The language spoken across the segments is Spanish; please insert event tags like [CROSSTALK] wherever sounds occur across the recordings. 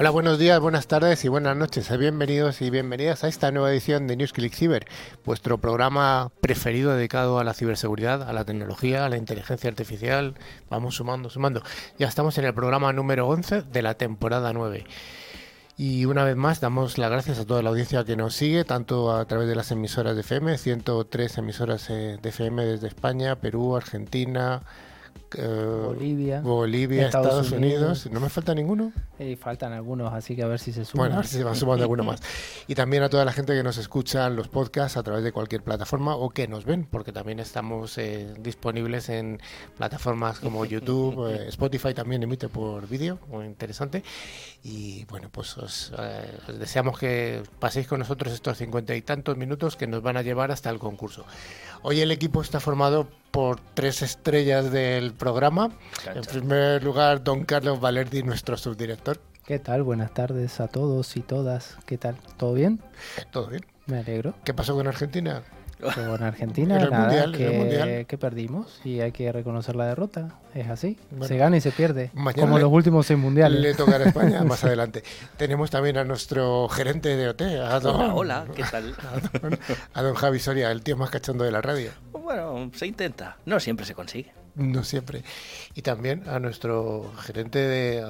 Hola, buenos días, buenas tardes y buenas noches. Bienvenidos y bienvenidas a esta nueva edición de NewsClick Cyber, vuestro programa preferido dedicado a la ciberseguridad, a la tecnología, a la inteligencia artificial. Vamos sumando, sumando. Ya estamos en el programa número 11 de la temporada 9. Y una vez más damos las gracias a toda la audiencia que nos sigue, tanto a través de las emisoras de FM, 103 emisoras eh, de FM desde España, Perú, Argentina, Bolivia, Bolivia Estados, Unidos. ¿No me falta ninguno? Y faltan algunos, así que a ver si se suman. Bueno, a ver si se van sumando alguno más. Y también a toda la gente que nos escucha los podcasts a través de cualquier plataforma o que nos ven, porque también estamos eh, disponibles en plataformas como [LAUGHS] YouTube, eh, Spotify también emite por vídeo, muy interesante. Y bueno, pues os, eh, os, deseamos que paséis con nosotros estos cincuenta y tantos minutos que nos van a llevar hasta el concurso. Hoy el equipo está formado por tres estrellas del programa. En primer lugar, don Carlos Valerdi, nuestro subdirector. ¿Qué tal? Buenas tardes a todos y todas. ¿Qué tal? ¿Todo bien? Todo bien. Me alegro. ¿Qué pasó con Argentina? Con Argentina, En el nada, mundial, que, mundial. que perdimos y hay que reconocer la derrota. Es así. se gana y se pierde. como le- los últimos seis mundiales. Le tocará a España [LAUGHS] más adelante. Tenemos también a nuestro gerente de OT, a don, Hola, hola, ¿qué tal? [LAUGHS] a don Javi Soria, el tío más cachondo de la radio. Bueno, se intenta. No siempre se consigue. No siempre. Y también a nuestro gerente de,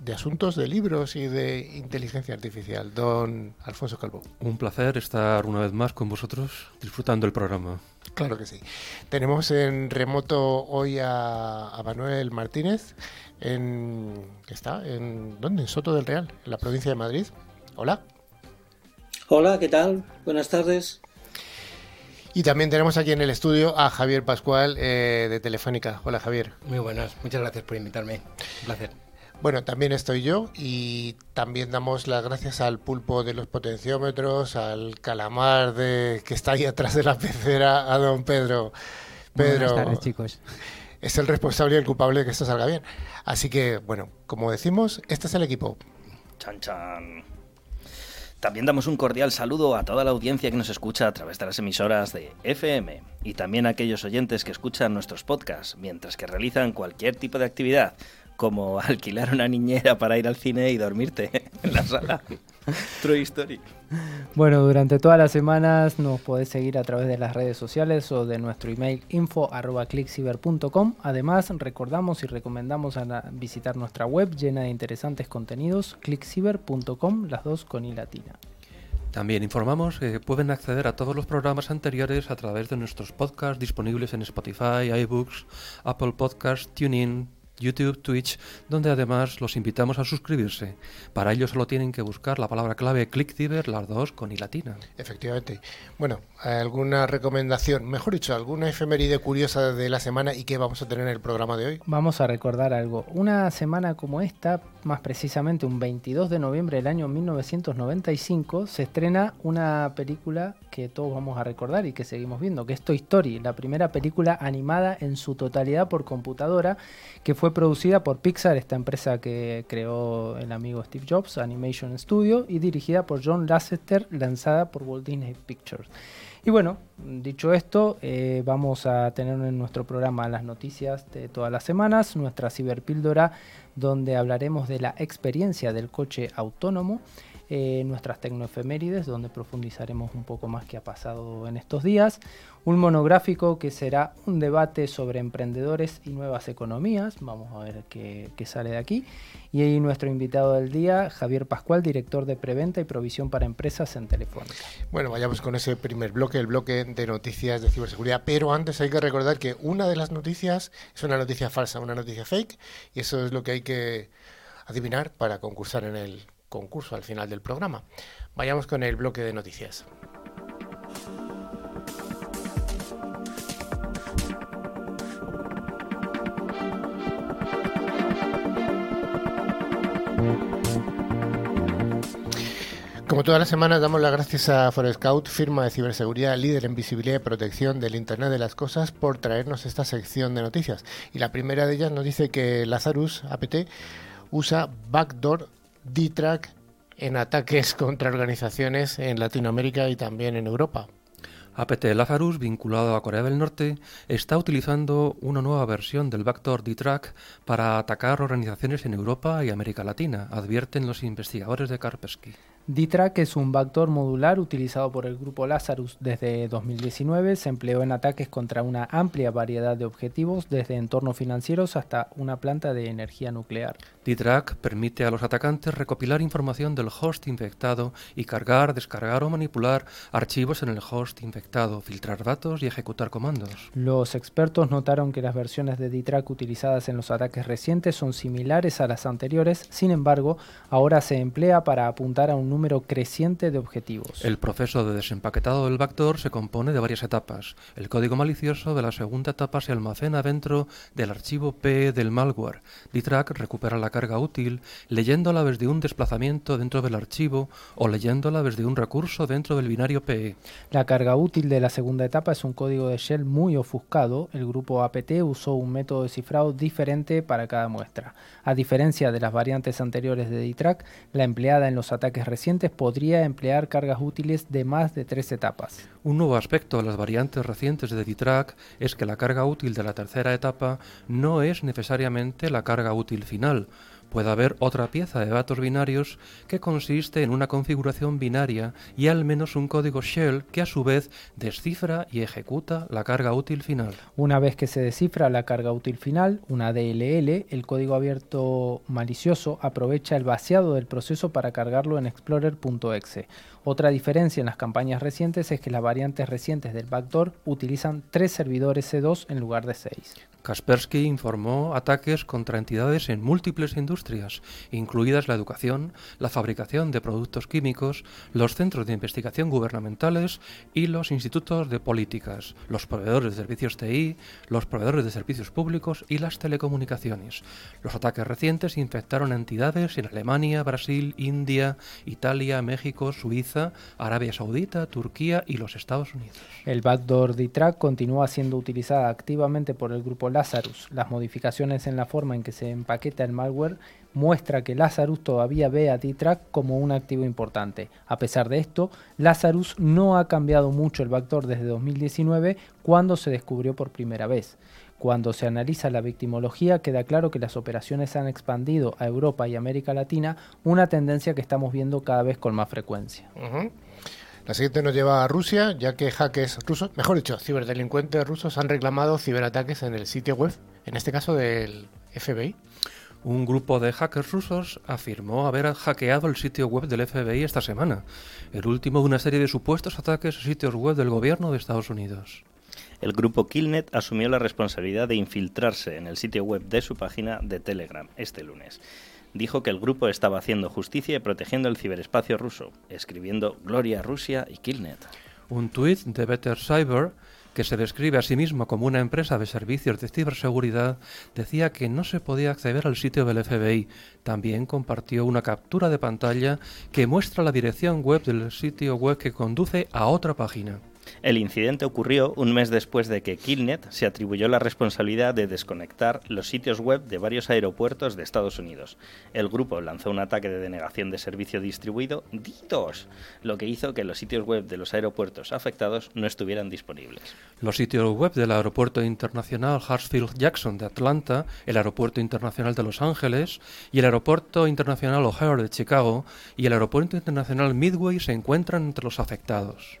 de asuntos de libros y de inteligencia artificial, don Alfonso Calvo. Un placer estar una vez más con vosotros disfrutando el programa. Claro que sí. Tenemos en remoto hoy a, a Manuel Martínez, en, que está en ¿dónde? En Soto del Real, en la provincia de Madrid. Hola. Hola, ¿qué tal? Buenas tardes. Y también tenemos aquí en el estudio a Javier Pascual eh, de Telefónica. Hola Javier. Muy buenas, muchas gracias por invitarme. Un placer. Bueno, también estoy yo y también damos las gracias al pulpo de los potenciómetros, al calamar de que está ahí atrás de la pecera, a don Pedro. Pedro Buenas tardes, chicos. es el responsable y el culpable de que esto salga bien. Así que, bueno, como decimos, este es el equipo. Chan, chan. También damos un cordial saludo a toda la audiencia que nos escucha a través de las emisoras de FM y también a aquellos oyentes que escuchan nuestros podcasts mientras que realizan cualquier tipo de actividad, como [LAUGHS] alquilar una niñera para ir al cine y dormirte [LAUGHS] en la sala. True Story. Bueno, durante todas las semanas nos podés seguir a través de las redes sociales o de nuestro email info arroba. Además, recordamos y recomendamos a visitar nuestra web llena de interesantes contenidos, clickciber.com, las dos con i latina. También informamos que pueden acceder a todos los programas anteriores a través de nuestros podcasts disponibles en Spotify, iBooks, Apple Podcasts, TuneIn, YouTube, Twitch, donde además los invitamos a suscribirse. Para ello solo tienen que buscar la palabra clave ClickCiber, las dos con i latina. Efectivamente. Bueno, ¿alguna recomendación? Mejor dicho, ¿alguna efeméride curiosa de la semana y qué vamos a tener en el programa de hoy? Vamos a recordar algo. Una semana como esta, más precisamente un 22 de noviembre del año 1995, se estrena una película que todos vamos a recordar y que seguimos viendo, que es Toy Story, la primera película animada en su totalidad por computadora, que fue producida por Pixar, esta empresa que creó el amigo Steve Jobs, Animation Studio, y dirigida por John Lasseter, lanzada por Walt Disney Pictures. Y bueno, dicho esto, eh, vamos a tener en nuestro programa las noticias de todas las semanas, nuestra ciberpíldora, donde hablaremos de la experiencia del coche autónomo, eh, nuestras tecnoefemérides, donde profundizaremos un poco más qué ha pasado en estos días, un monográfico que será un debate sobre emprendedores y nuevas economías, vamos a ver qué, qué sale de aquí, y ahí nuestro invitado del día, Javier Pascual, director de preventa y provisión para empresas en Telefónica. Bueno, vayamos con ese primer bloque, el bloque de noticias de ciberseguridad. Pero antes hay que recordar que una de las noticias es una noticia falsa, una noticia fake, y eso es lo que hay que adivinar para concursar en el concurso al final del programa. Vayamos con el bloque de noticias. Como todas las semanas damos las gracias a Forescout, firma de ciberseguridad líder en visibilidad y protección del Internet de las Cosas, por traernos esta sección de noticias. Y la primera de ellas nos dice que Lazarus APT usa backdoor D-Track en ataques [LAUGHS] contra organizaciones en Latinoamérica y también en Europa. APT Lazarus, vinculado a Corea del Norte, está utilizando una nueva versión del Vector D-Track para atacar organizaciones en Europa y América Latina, advierten los investigadores de Kaspersky. D-Track es un vector modular utilizado por el grupo Lazarus desde 2019. Se empleó en ataques contra una amplia variedad de objetivos, desde entornos financieros hasta una planta de energía nuclear. D-Track permite a los atacantes recopilar información del host infectado y cargar, descargar o manipular archivos en el host infectado, filtrar datos y ejecutar comandos. Los expertos notaron que las versiones de D-Track utilizadas en los ataques recientes son similares a las anteriores, sin embargo, ahora se emplea para apuntar a un número creciente de objetivos. El proceso de desempaquetado del backdoor se compone de varias etapas. El código malicioso de la segunda etapa se almacena dentro del archivo PE del malware. D-Track recupera la carga útil leyéndola desde un desplazamiento dentro del archivo o leyéndola desde un recurso dentro del binario PE. La carga útil de la segunda etapa es un código de shell muy ofuscado. El grupo APT usó un método de cifrado diferente para cada muestra. A diferencia de las variantes anteriores de D-Track, la empleada en los ataques recientes podría emplear cargas útiles de más de tres etapas. Un nuevo aspecto de las variantes recientes de D-Track es que la carga útil de la tercera etapa no es necesariamente la carga útil final, puede haber otra pieza de datos binarios que consiste en una configuración binaria y al menos un código shell que a su vez descifra y ejecuta la carga útil final. Una vez que se descifra la carga útil final, una DLL, el código abierto malicioso aprovecha el vaciado del proceso para cargarlo en explorer.exe. Otra diferencia en las campañas recientes es que las variantes recientes del backdoor utilizan tres servidores C2 en lugar de seis. Kaspersky informó ataques contra entidades en múltiples industrias, incluidas la educación, la fabricación de productos químicos, los centros de investigación gubernamentales y los institutos de políticas, los proveedores de servicios TI, los proveedores de servicios públicos y las telecomunicaciones. Los ataques recientes infectaron entidades en Alemania, Brasil, India, Italia, México, Suiza, Arabia Saudita, Turquía y los Estados Unidos. El backdoor D-Track continúa siendo utilizada activamente por el grupo Lazarus. Las modificaciones en la forma en que se empaqueta el malware muestra que Lazarus todavía ve a D-Track como un activo importante. A pesar de esto, Lazarus no ha cambiado mucho el vector desde 2019 cuando se descubrió por primera vez. Cuando se analiza la victimología queda claro que las operaciones han expandido a Europa y América Latina, una tendencia que estamos viendo cada vez con más frecuencia. La siguiente nos lleva a Rusia, ya que hackers rusos, mejor dicho, ciberdelincuentes rusos han reclamado ciberataques en el sitio web, en este caso del FBI. Un grupo de hackers rusos afirmó haber hackeado el sitio web del FBI esta semana, el último de una serie de supuestos ataques a sitios web del gobierno de Estados Unidos. El grupo Killnet asumió la responsabilidad de infiltrarse en el sitio web de su página de Telegram este lunes dijo que el grupo estaba haciendo justicia y protegiendo el ciberespacio ruso, escribiendo Gloria Rusia y Killnet. Un tuit de Better Cyber, que se describe a sí mismo como una empresa de servicios de ciberseguridad, decía que no se podía acceder al sitio del FBI. También compartió una captura de pantalla que muestra la dirección web del sitio web que conduce a otra página. El incidente ocurrió un mes después de que Killnet se atribuyó la responsabilidad de desconectar los sitios web de varios aeropuertos de Estados Unidos. El grupo lanzó un ataque de denegación de servicio distribuido DDoS, lo que hizo que los sitios web de los aeropuertos afectados no estuvieran disponibles. Los sitios web del Aeropuerto Internacional Hartsfield-Jackson de Atlanta, el Aeropuerto Internacional de Los Ángeles y el Aeropuerto Internacional O'Hare de Chicago y el Aeropuerto Internacional Midway se encuentran entre los afectados.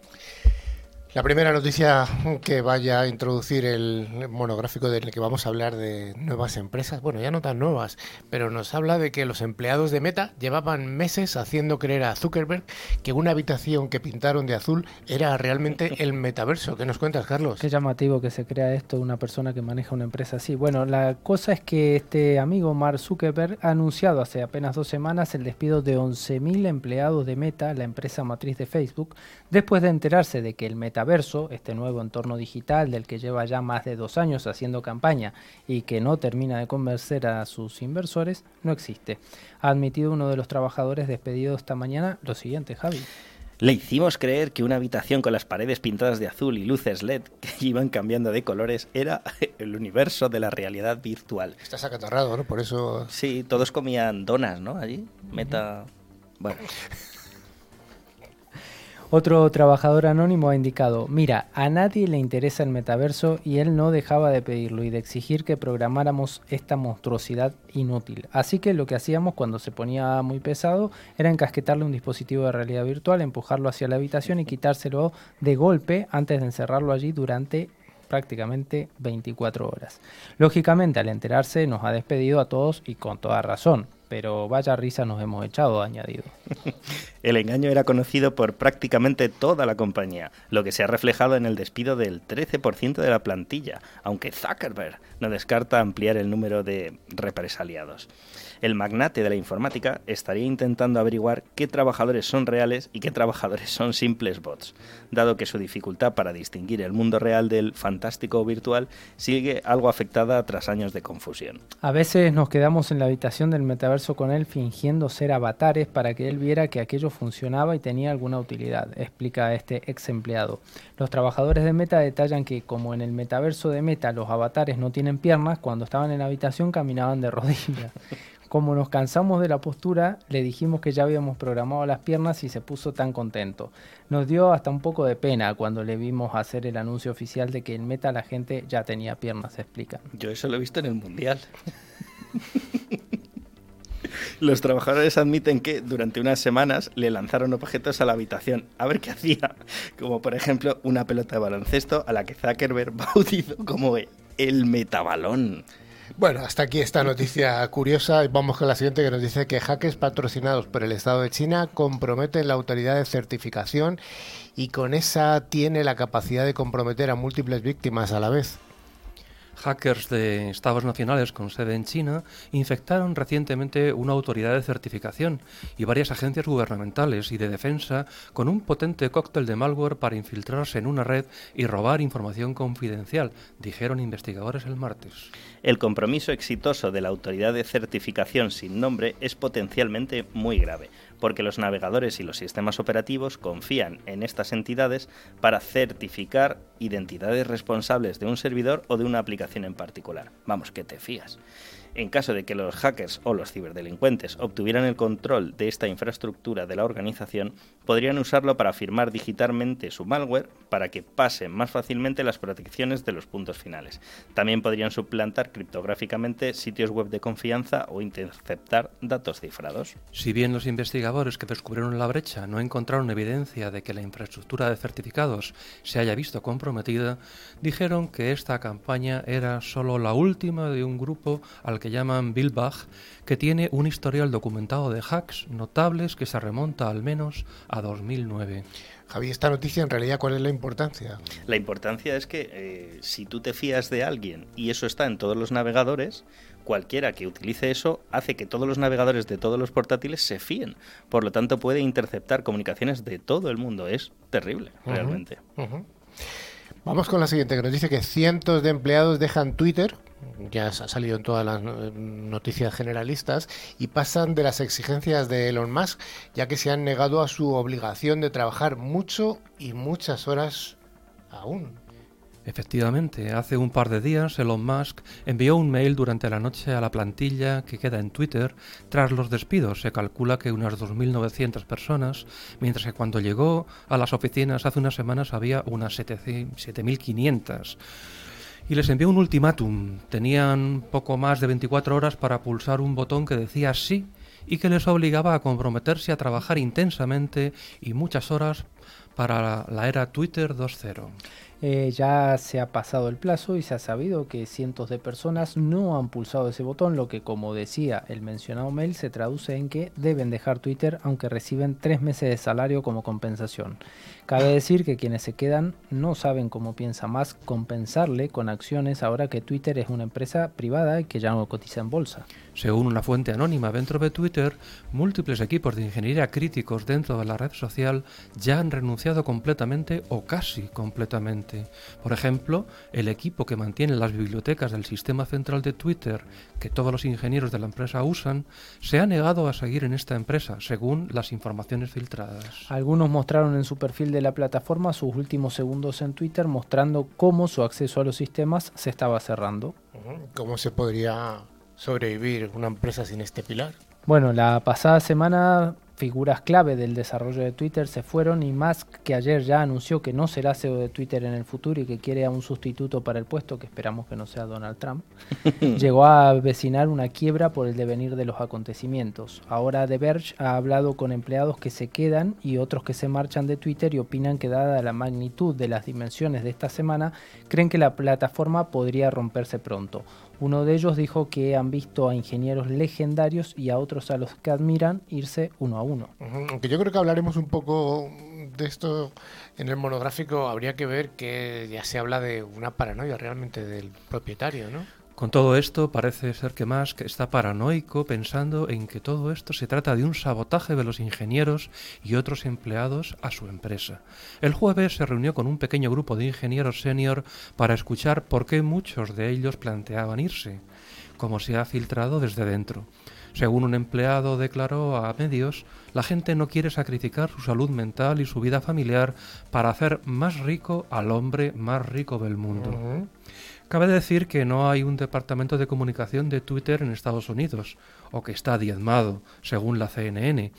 La primera noticia que vaya a introducir el monográfico del que vamos a hablar de nuevas empresas, bueno, ya no tan nuevas, pero nos habla de que los empleados de Meta llevaban meses haciendo creer a Zuckerberg que una habitación que pintaron de azul era realmente el metaverso. ¿Qué nos cuentas, Carlos? Qué llamativo que se crea esto una persona que maneja una empresa así. Bueno, la cosa es que este amigo Mark Zuckerberg ha anunciado hace apenas dos semanas el despido de 11.000 empleados de Meta, la empresa matriz de Facebook, después de enterarse de que el metaverso verso, este nuevo entorno digital del que lleva ya más de dos años haciendo campaña y que no termina de convencer a sus inversores, no existe. Ha admitido uno de los trabajadores despedidos esta mañana lo siguiente, Javi. Le hicimos creer que una habitación con las paredes pintadas de azul y luces LED que [LAUGHS] iban cambiando de colores era [LAUGHS] el universo de la realidad virtual. Estás acatarrado, ¿no? Por eso... Sí, todos comían donas, ¿no? Allí, meta... Bueno. Otro trabajador anónimo ha indicado, mira, a nadie le interesa el metaverso y él no dejaba de pedirlo y de exigir que programáramos esta monstruosidad inútil. Así que lo que hacíamos cuando se ponía muy pesado era encasquetarle un dispositivo de realidad virtual, empujarlo hacia la habitación y quitárselo de golpe antes de encerrarlo allí durante prácticamente 24 horas. Lógicamente, al enterarse, nos ha despedido a todos y con toda razón pero vaya risa nos hemos echado, añadido. [LAUGHS] el engaño era conocido por prácticamente toda la compañía, lo que se ha reflejado en el despido del 13% de la plantilla, aunque Zuckerberg no descarta ampliar el número de represaliados el magnate de la informática estaría intentando averiguar qué trabajadores son reales y qué trabajadores son simples bots, dado que su dificultad para distinguir el mundo real del fantástico virtual sigue algo afectada tras años de confusión. A veces nos quedamos en la habitación del metaverso con él fingiendo ser avatares para que él viera que aquello funcionaba y tenía alguna utilidad, explica este ex empleado. Los trabajadores de Meta detallan que como en el metaverso de Meta los avatares no tienen piernas, cuando estaban en la habitación caminaban de [LAUGHS] rodillas. Como nos cansamos de la postura, le dijimos que ya habíamos programado las piernas y se puso tan contento. Nos dio hasta un poco de pena cuando le vimos hacer el anuncio oficial de que en meta la gente ya tenía piernas, se explica. Yo eso lo he visto en el Mundial. [LAUGHS] Los trabajadores admiten que durante unas semanas le lanzaron objetos a la habitación a ver qué hacía, como por ejemplo una pelota de baloncesto a la que Zuckerberg [LAUGHS] bautizó como el metabalón. Bueno, hasta aquí esta noticia curiosa. Vamos con la siguiente que nos dice que hackers patrocinados por el Estado de China comprometen la autoridad de certificación y con esa tiene la capacidad de comprometer a múltiples víctimas a la vez. Hackers de estados nacionales con sede en China infectaron recientemente una autoridad de certificación y varias agencias gubernamentales y de defensa con un potente cóctel de malware para infiltrarse en una red y robar información confidencial, dijeron investigadores el martes. El compromiso exitoso de la autoridad de certificación sin nombre es potencialmente muy grave porque los navegadores y los sistemas operativos confían en estas entidades para certificar identidades responsables de un servidor o de una aplicación en particular. Vamos, que te fías. En caso de que los hackers o los ciberdelincuentes obtuvieran el control de esta infraestructura de la organización, podrían usarlo para firmar digitalmente su malware para que pasen más fácilmente las protecciones de los puntos finales. También podrían suplantar criptográficamente sitios web de confianza o interceptar datos cifrados. Si bien los investigadores que descubrieron la brecha no encontraron evidencia de que la infraestructura de certificados se haya visto comprometida, dijeron que esta campaña era solo la última de un grupo al que que llaman Bach, que tiene un historial documentado de hacks notables que se remonta al menos a 2009. Javi, esta noticia en realidad, ¿cuál es la importancia? La importancia es que eh, si tú te fías de alguien y eso está en todos los navegadores, cualquiera que utilice eso hace que todos los navegadores de todos los portátiles se fíen. Por lo tanto, puede interceptar comunicaciones de todo el mundo. Es terrible, realmente. Vamos con la siguiente, que nos dice que cientos de empleados dejan Twitter ya ha salido en todas las noticias generalistas, y pasan de las exigencias de Elon Musk, ya que se han negado a su obligación de trabajar mucho y muchas horas aún. Efectivamente, hace un par de días Elon Musk envió un mail durante la noche a la plantilla que queda en Twitter tras los despidos. Se calcula que unas 2.900 personas, mientras que cuando llegó a las oficinas hace unas semanas había unas 7.500 y les envió un ultimátum. Tenían poco más de 24 horas para pulsar un botón que decía sí y que les obligaba a comprometerse a trabajar intensamente y muchas horas para la era Twitter 2.0. Eh, ya se ha pasado el plazo y se ha sabido que cientos de personas no han pulsado ese botón, lo que como decía el mencionado mail se traduce en que deben dejar Twitter aunque reciben tres meses de salario como compensación. Cabe decir que quienes se quedan no saben cómo piensa más compensarle con acciones ahora que Twitter es una empresa privada y que ya no cotiza en bolsa. Según una fuente anónima dentro de Twitter, múltiples equipos de ingeniería críticos dentro de la red social ya han renunciado completamente o casi completamente. Por ejemplo, el equipo que mantiene las bibliotecas del sistema central de Twitter, que todos los ingenieros de la empresa usan, se ha negado a seguir en esta empresa, según las informaciones filtradas. Algunos mostraron en su perfil de la plataforma sus últimos segundos en Twitter mostrando cómo su acceso a los sistemas se estaba cerrando. ¿Cómo se podría sobrevivir una empresa sin este pilar? Bueno, la pasada semana figuras clave del desarrollo de Twitter se fueron y Musk, que ayer ya anunció que no será CEO de Twitter en el futuro y que quiere a un sustituto para el puesto, que esperamos que no sea Donald Trump, [LAUGHS] llegó a vecinar una quiebra por el devenir de los acontecimientos. Ahora The Verge ha hablado con empleados que se quedan y otros que se marchan de Twitter y opinan que dada la magnitud de las dimensiones de esta semana, creen que la plataforma podría romperse pronto. Uno de ellos dijo que han visto a ingenieros legendarios y a otros a los que admiran irse uno a uno. Aunque yo creo que hablaremos un poco de esto en el monográfico, habría que ver que ya se habla de una paranoia realmente del propietario, ¿no? Con todo esto, parece ser que Musk está paranoico pensando en que todo esto se trata de un sabotaje de los ingenieros y otros empleados a su empresa. El jueves se reunió con un pequeño grupo de ingenieros senior para escuchar por qué muchos de ellos planteaban irse, como se ha filtrado desde dentro. Según un empleado declaró a medios, la gente no quiere sacrificar su salud mental y su vida familiar para hacer más rico al hombre más rico del mundo. Cabe decir que no hay un departamento de comunicación de Twitter en Estados Unidos, o que está diezmado, según la CNN,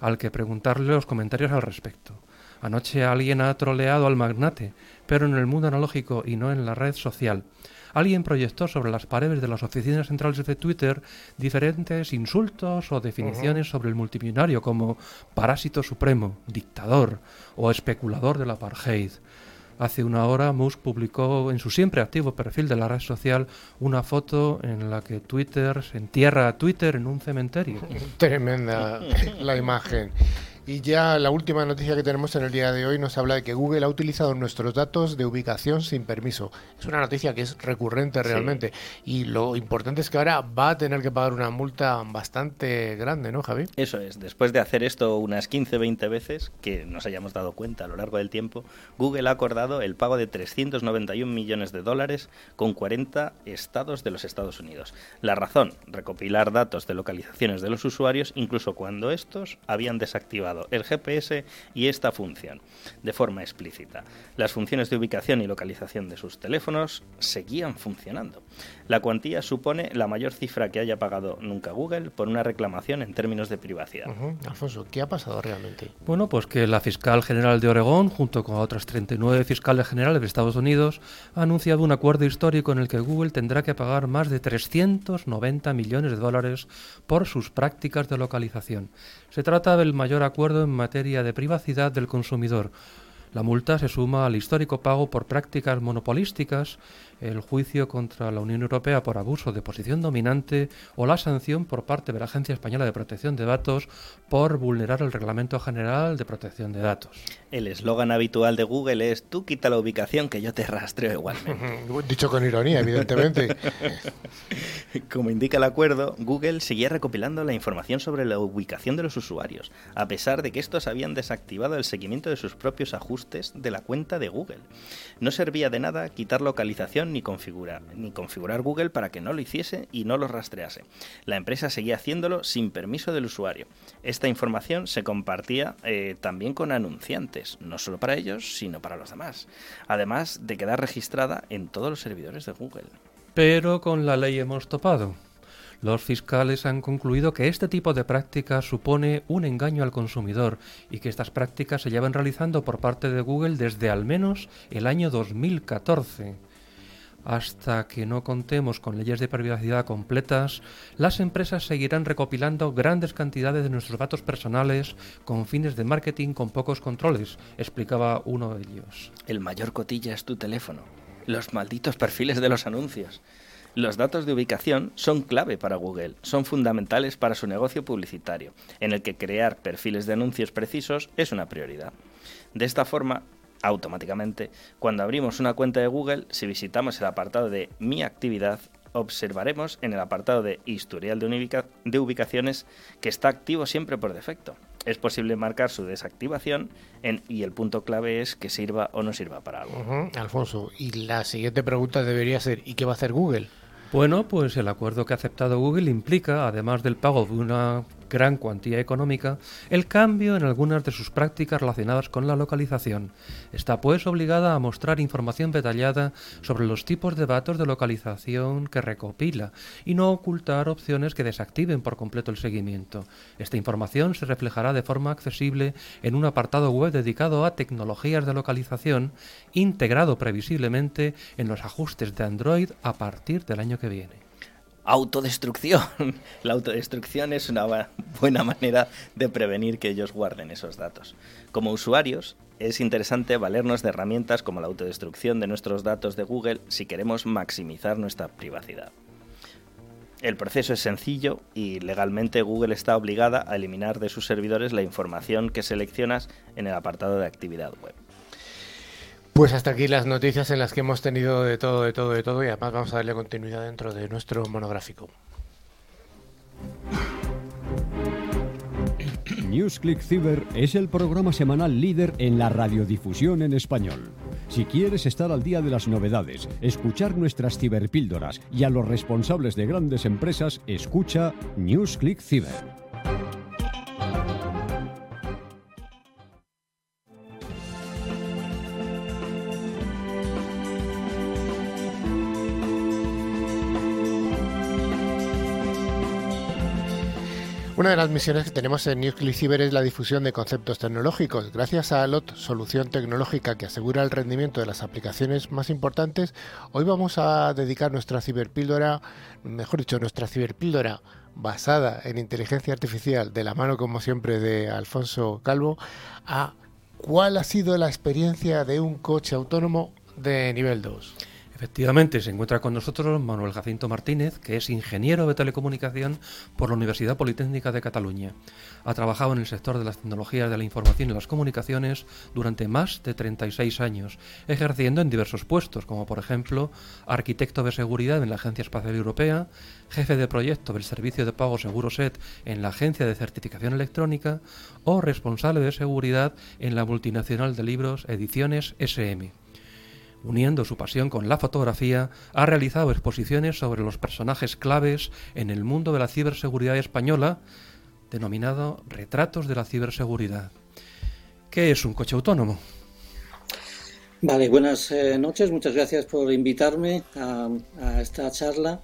al que preguntarle los comentarios al respecto. Anoche alguien ha troleado al magnate, pero en el mundo analógico y no en la red social. Alguien proyectó sobre las paredes de las oficinas centrales de Twitter diferentes insultos o definiciones sobre el multimillonario como parásito supremo, dictador o especulador del apartheid. Hace una hora Musk publicó en su siempre activo perfil de la red social una foto en la que Twitter se entierra a Twitter en un cementerio. [LAUGHS] Tremenda la imagen. Y ya la última noticia que tenemos en el día de hoy nos habla de que Google ha utilizado nuestros datos de ubicación sin permiso. Es una noticia que es recurrente realmente. Y lo importante es que ahora va a tener que pagar una multa bastante grande, ¿no, Javi? Eso es. Después de hacer esto unas 15-20 veces, que nos hayamos dado cuenta a lo largo del tiempo, Google ha acordado el pago de 391 millones de dólares con 40 estados de los Estados Unidos. La razón, recopilar datos de localizaciones de los usuarios incluso cuando estos habían desactivado el GPS y esta función de forma explícita. Las funciones de ubicación y localización de sus teléfonos seguían funcionando. La cuantía supone la mayor cifra que haya pagado nunca Google por una reclamación en términos de privacidad. Alfonso, ¿qué ha pasado realmente? Bueno, pues que la fiscal general de Oregón, junto con otras 39 fiscales generales de Estados Unidos, ha anunciado un acuerdo histórico en el que Google tendrá que pagar más de 390 millones de dólares por sus prácticas de localización. Se trata del mayor acuerdo en materia de privacidad del consumidor. La multa se suma al histórico pago por prácticas monopolísticas el juicio contra la Unión Europea por abuso de posición dominante o la sanción por parte de la Agencia Española de Protección de Datos por vulnerar el Reglamento General de Protección de Datos. El eslogan habitual de Google es tú quita la ubicación que yo te rastreo igualmente. [LAUGHS] Dicho con ironía, evidentemente. [LAUGHS] Como indica el acuerdo, Google seguía recopilando la información sobre la ubicación de los usuarios, a pesar de que estos habían desactivado el seguimiento de sus propios ajustes de la cuenta de Google. No servía de nada quitar localización ni configurar, ni configurar Google para que no lo hiciese y no lo rastrease. La empresa seguía haciéndolo sin permiso del usuario. Esta información se compartía eh, también con anunciantes, no solo para ellos, sino para los demás, además de quedar registrada en todos los servidores de Google. Pero con la ley hemos topado. Los fiscales han concluido que este tipo de prácticas supone un engaño al consumidor y que estas prácticas se llevan realizando por parte de Google desde al menos el año 2014. Hasta que no contemos con leyes de privacidad completas, las empresas seguirán recopilando grandes cantidades de nuestros datos personales con fines de marketing con pocos controles, explicaba uno de ellos. El mayor cotilla es tu teléfono. Los malditos perfiles de los anuncios. Los datos de ubicación son clave para Google, son fundamentales para su negocio publicitario, en el que crear perfiles de anuncios precisos es una prioridad. De esta forma, automáticamente, cuando abrimos una cuenta de Google, si visitamos el apartado de Mi actividad, observaremos en el apartado de Historial de, ubicaciones que está activo siempre por defecto. Es posible marcar su desactivación y el punto clave es que sirva o no sirva para algo. Alfonso, y la siguiente pregunta debería ser, ¿y qué va a hacer Google? Bueno, pues el acuerdo que ha aceptado Google implica, además del pago de una gran cuantía económica el cambio en algunas de sus prácticas relacionadas con la localización. Está pues obligada a mostrar información detallada sobre los tipos de datos de localización que recopila y no ocultar opciones que desactiven por completo el seguimiento. Esta información se reflejará de forma accesible en un apartado web dedicado a tecnologías de localización integrado previsiblemente en los ajustes de Android a partir del año que viene autodestrucción. [LAUGHS] La autodestrucción es una buena manera de prevenir que ellos guarden esos datos. Como usuarios, es interesante valernos de herramientas como la autodestrucción de nuestros datos de Google si queremos maximizar nuestra privacidad. El proceso es sencillo y legalmente Google está obligada a eliminar de sus servidores la información que seleccionas en el apartado de actividad web. Pues hasta aquí las noticias en las que hemos tenido de todo, de todo, de todo y además vamos a darle continuidad dentro de nuestro monográfico. NewsClick Cyber es el programa semanal líder en la radiodifusión en español. Si quieres estar al día de las novedades, escuchar nuestras ciberpíldoras y a los responsables de grandes empresas, escucha NewsClick Cyber. Una de las misiones que tenemos en Cyber es la difusión de conceptos tecnológicos. Gracias a LOT, solución tecnológica que asegura el rendimiento de las aplicaciones más importantes, hoy vamos a dedicar nuestra ciberpíldora, mejor dicho, nuestra ciberpíldora basada en inteligencia artificial, de la mano como siempre de Alfonso Calvo, a cuál ha sido la experiencia de un coche autónomo de nivel 2. Efectivamente, se encuentra con nosotros Manuel Jacinto Martínez, que es ingeniero de telecomunicación por la Universidad Politécnica de Cataluña. Ha trabajado en el sector de las tecnologías de la información y las comunicaciones durante más de 36 años, ejerciendo en diversos puestos, como por ejemplo arquitecto de seguridad en la Agencia Espacial Europea, jefe de proyecto del servicio de pago Seguroset en la Agencia de Certificación Electrónica o responsable de seguridad en la multinacional de libros Ediciones SM uniendo su pasión con la fotografía, ha realizado exposiciones sobre los personajes claves en el mundo de la ciberseguridad española, denominado Retratos de la Ciberseguridad. ¿Qué es un coche autónomo? Vale, buenas eh, noches, muchas gracias por invitarme a, esta charla.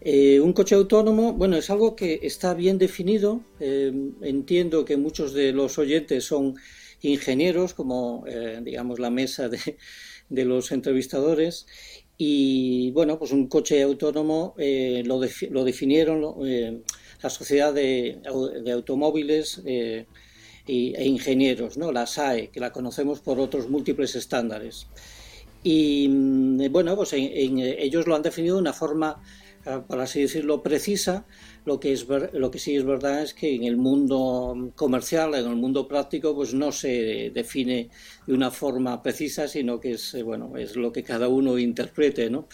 Eh, un coche autónomo, bueno, es algo que está bien definido. Eh, entiendo que muchos de los oyentes son ingenieros, como digamos la mesa de, de los entrevistadores. Y bueno, pues un coche autónomo eh, lo, lo, definieron eh, la Sociedad de, Automóviles eh, e Ingenieros, ¿no? la SAE, que la conocemos por otros múltiples estándares. Y mm, bueno, pues ellos lo han definido de una forma, por así decirlo, precisa, lo que, es lo que sí es verdad es que en el mundo comercial, en el mundo práctico, pues no se define de una forma precisa, sino que es, eh, bueno, es lo que cada uno interprete. ¿no?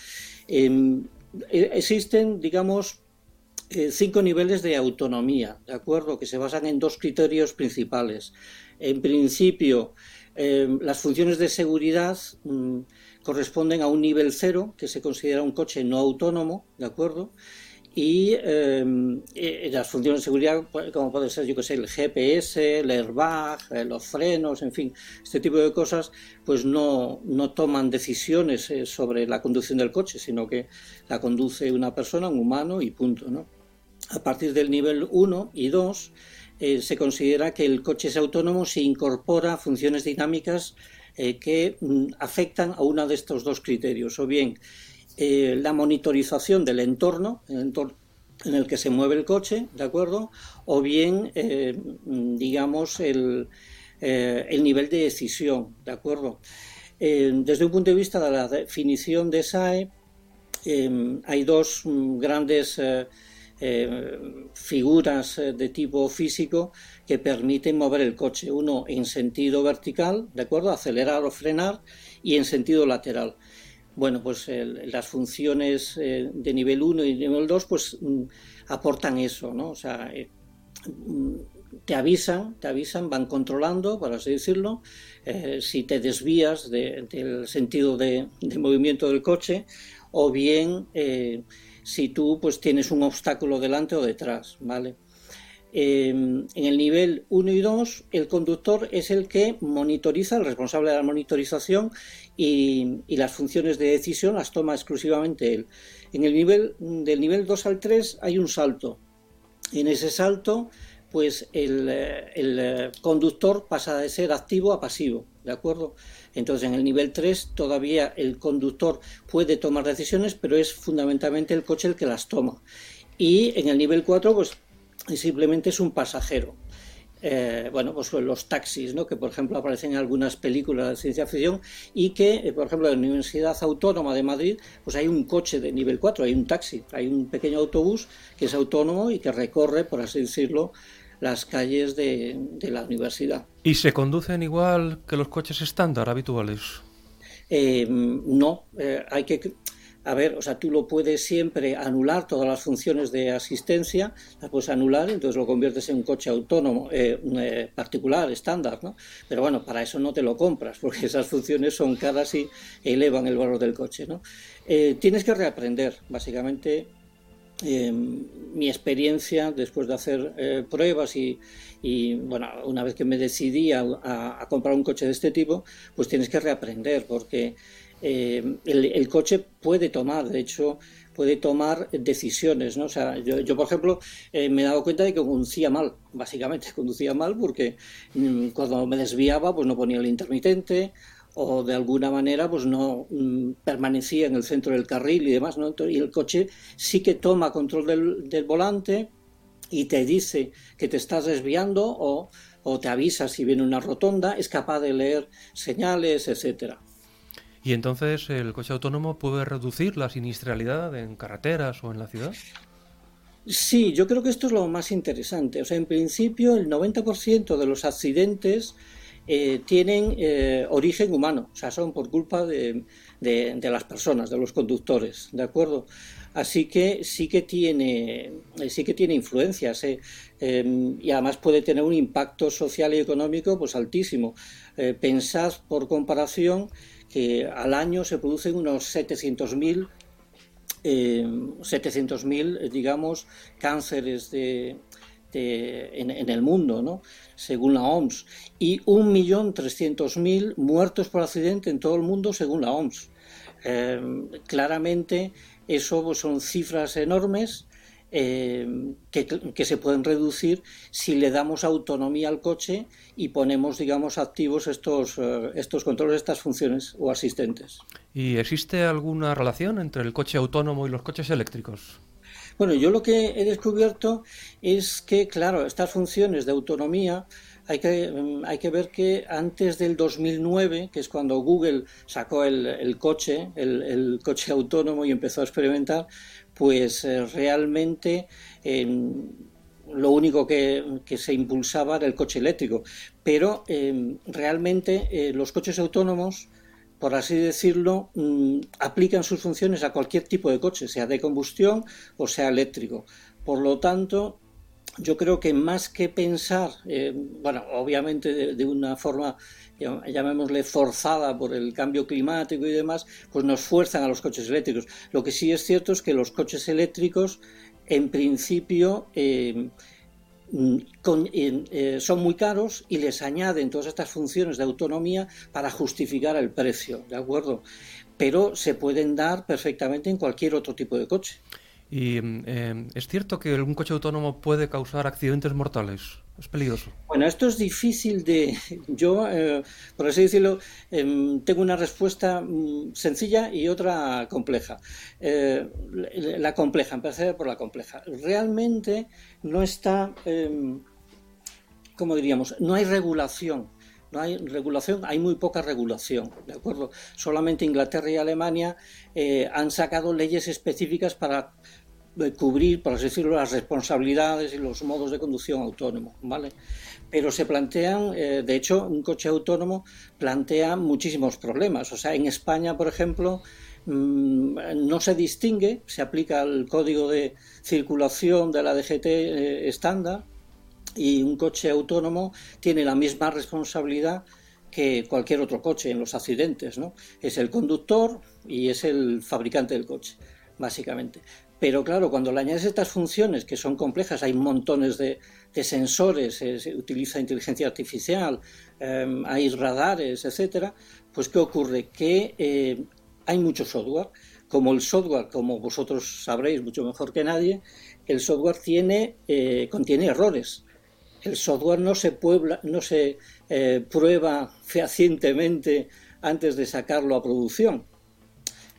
Em, e, existen, digamos, eh, cinco niveles de autonomía, ¿de acuerdo? Que se basan en dos criterios principales. En principio, em, las funciones de seguridad mm, corresponden a un nivel cero, que se considera un coche no autónomo, ¿de acuerdo? y em, las funciones de seguridad, como puede ser, yo que sé, el GPS, el airbag, eh, los frenos, en fin, este tipo de cosas, pues no, no toman decisiones eh, sobre la conducción del coche, sino que la conduce una persona, un humano y punto, ¿no? A partir del nivel 1 y 2 eh, se considera que el coche es autónomo si incorpora funciones dinámicas que mm, afectan a uno de estos dos criterios, o bien eh, la monitorización del entorno, el entorno en el que se mueve el coche, ¿de acuerdo? O bien, eh, digamos, el, eh, el, nivel de decisión, ¿de acuerdo? desde un punto de vista de la definición de SAE, hay dos mm, grandes figuras de tipo físico que permiten mover el coche. Uno en sentido vertical, ¿de acuerdo? Acelerar o frenar, y en sentido lateral bueno, pues las funciones eh, de nivel 1 y nivel 2 pues mm, aportan eso, ¿no? O sea, eh, mm, te avisan, te avisan, van controlando, por así decirlo, eh, si te desvías del sentido de, movimiento del coche o bien si tú pues tienes un obstáculo delante o detrás, ¿vale? En el nivel 1 y 2, el conductor es el que monitoriza, el responsable de la monitorización y, las funciones de decisión las toma exclusivamente él. En el nivel, del nivel 2 al 3 hay un salto. En ese salto, pues el, el conductor pasa de ser activo a pasivo, ¿de acuerdo? Entonces, en el nivel 3 todavía el conductor puede tomar decisiones, pero es fundamentalmente el coche el que las toma. Y en el nivel 4, pues simplemente es un pasajero. Eh, bueno, pues los taxis, ¿no? que por ejemplo aparecen en algunas películas de ciencia ficción y que, eh, por ejemplo, en la Universidad Autónoma de Madrid, pues hay un coche de nivel 4, hay un taxi, hay un pequeño autobús que es autónomo y que recorre, por así decirlo, las calles de, la universidad. ¿Y se conducen igual que los coches estándar habituales? Eh, no, hay que a ver, o sea, tú lo puedes siempre anular, todas las funciones de asistencia, las puedes anular, entonces lo conviertes en un coche autónomo, eh, eh, particular, estándar, ¿no? Pero bueno, para eso no te lo compras, [LAUGHS] porque esas funciones son caras y elevan el valor del coche, ¿no? Eh, tienes que reaprender, básicamente, mi experiencia después de hacer pruebas y, bueno, una vez que me decidí a, comprar un coche de este tipo, pues tienes que reaprender, porque eh, el, coche puede tomar, de hecho, puede tomar decisiones, ¿no? O sea, yo, por ejemplo, eh, me he dado cuenta de que conducía mal, básicamente, [LAUGHS] conducía mal porque mm, cuando me desviaba, pues no ponía el intermitente o de alguna manera, pues no mm, permanecía en el centro del carril y demás, ¿no? y el coche sí que toma control del, del volante y te dice que te estás desviando o, o te avisa si viene una rotonda, es capaz de leer señales, etcétera. ¿Y entonces el coche autónomo puede reducir la siniestralidad en carreteras o en la ciudad? Sí, yo creo que esto es lo más interesante. O sea, en principio el 90% de los accidentes eh, tienen eh, origen humano, o sea, son por culpa de, las personas, de los conductores, ¿de acuerdo? Así que sí que tiene, sí que tiene influencias ¿eh? em, y además puede tener un impacto social y económico pues altísimo. pensad por comparación que al año se producen unos 700.000 eh, 700.000 digamos cánceres de, en, el mundo, ¿no? según la OMS, y 1.300.000 muertos por accidente en todo el mundo, según la OMS. Eh, claramente, eso son cifras enormes eh, que, se pueden reducir si le damos autonomía al coche y ponemos, digamos, activos estos, eh, estos controles, estas funciones o asistentes. ¿Y existe alguna relación entre el coche autónomo y los coches eléctricos? Bueno, yo lo que he descubierto es que, claro, estas funciones de autonomía hay que, mm, hay que ver que antes del 2009, que es cuando Google sacó el, coche, el, coche autónomo y empezó a experimentar, pues eh, realmente lo único que, se impulsaba era el coche eléctrico. Pero em, realmente eh, los coches autónomos, por así decirlo, mm, aplican sus funciones a cualquier tipo de coche, sea de combustión o sea eléctrico. Por lo tanto, yo creo que más que pensar, eh, bueno, obviamente de, una forma, llamémosle forzada por el cambio climático y demás, pues nos fuerzan a los coches eléctricos. Lo que sí es cierto es que los coches eléctricos, en principio, eh, mm, eh, son muy caros y les añaden todas estas funciones de autonomía para justificar el precio, ¿de acuerdo? Pero se pueden dar perfectamente en cualquier otro tipo de coche. Y em, es cierto que un coche autónomo puede causar accidentes mortales. Es peligroso. Bueno, esto es difícil de. Yo, eh, por así decirlo, em, tengo una respuesta mm, sencilla y otra compleja. Eh, la compleja, empecé por la compleja. Realmente no está. Em, ¿Cómo diríamos? No hay regulación no hay regulación, hay muy poca regulación, ¿de acuerdo? Solamente Inglaterra y Alemania eh, han sacado leyes específicas para eh, cubrir, por así decirlo, las responsabilidades y los modos de conducción autónomo, ¿vale? Pero se plantean, eh, de hecho, un coche autónomo plantea muchísimos problemas. O sea, en España, por ejemplo, mm, no se distingue, se aplica el código de circulación de la DGT estándar, y un coche autónomo tiene la misma responsabilidad que cualquier otro coche en los accidentes, ¿no? Es el conductor y es el fabricante del coche. básicamente. Pero claro, cuando le añades estas funciones que son complejas, hay montones de, sensores, se utiliza inteligencia artificial, em, hay radares, etcétera, pues ¿qué ocurre? Que eh, hay mucho software. Como el software, como vosotros sabréis mucho mejor que nadie, el software tiene, eh, contiene errores. El software no se, no se eh, prueba fehacientemente antes de sacarlo a producción.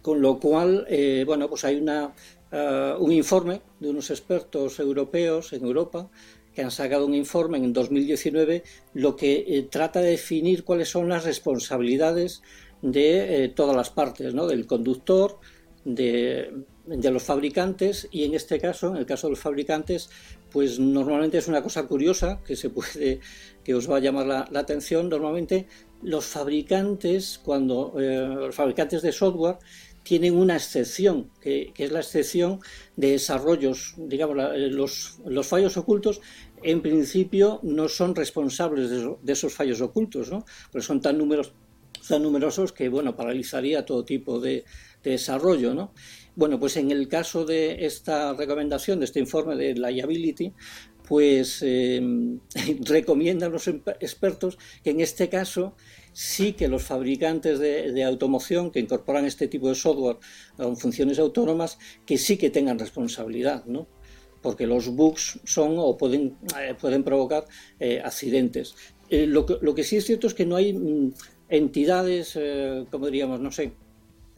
Con lo cual, bueno, pues hay una eh, un informe de unos expertos europeos en Europa que han sacado un informe en 2019 lo que eh, trata de definir cuáles son las responsabilidades de eh, todas las partes, ¿no? del conductor, de, los fabricantes y en este caso, en el caso de los fabricantes, pues normalmente es una cosa curiosa que se puede, que os va a llamar la, atención. Normalmente los fabricantes, cuando los fabricantes de software tienen una excepción, que, es la excepción de desarrollos, digamos, los, los, fallos ocultos en principio no son responsables de, esos fallos ocultos, ¿no? Pero son tan, números, tan numerosos que, bueno, paralizaría todo tipo de, desarrollo, ¿no? Bueno, pues en el caso de esta recomendación, de este informe de liability, pues eh, [LAUGHS] recomiendan los expertos que en este caso sí que los fabricantes de, automoción que incorporan este tipo de software con funciones autónomas, que sí que tengan responsabilidad, ¿no? porque los bugs son o pueden, eh, pueden provocar eh, accidentes. Eh, lo, que, lo, que, sí es cierto es que no hay mm, entidades, como diríamos, no sé,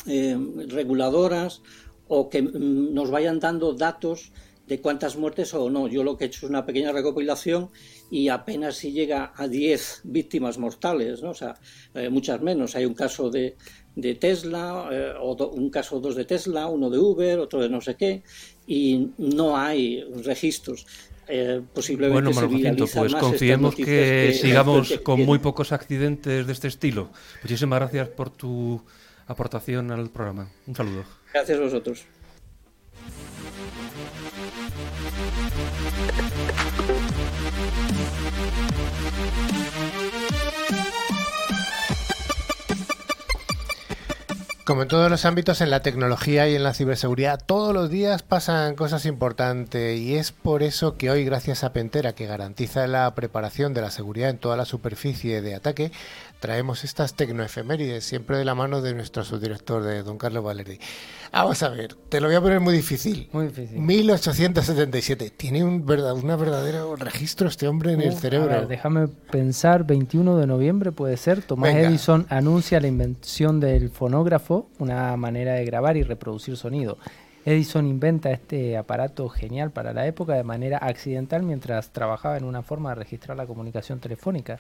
reguladoras o que mm, nos vayan dando datos de cuántas muertes o no. Yo lo que he hecho es una pequeña recopilación y apenas si llega a 10 víctimas mortales, ¿no? o sea, eh, muchas menos. Hay un caso de, de Tesla, eh, o un caso dos de Tesla, uno de Uber, otro de no sé qué, y no hay registros. Eh, posiblemente bueno, pues confiemos que, sigamos con muy pocos accidentes de este estilo. Muchísimas gracias por tu aportación al programa. Un saludo. Gracias a vosotros. Como en todos los ámbitos, en la tecnología y en la ciberseguridad, todos los días pasan cosas importantes y es por eso que hoy, gracias a Pentera, que garantiza la preparación de la seguridad en toda la superficie de ataque, traemos estas tecnoefemérides, siempre de la mano de nuestro subdirector, de don Carlos Valeri. Vamos a ver, te lo voy a poner muy difícil. Muy difícil. 1877. Tiene un verdad, una verdadero registro este hombre en el cerebro. déjame pensar, 21 de noviembre puede ser. Tomás Edison anuncia la invención del fonógrafo, una manera de grabar y reproducir sonido. Edison inventa este aparato genial para la época de manera accidental mientras trabajaba en una forma de registrar la comunicación telefónica.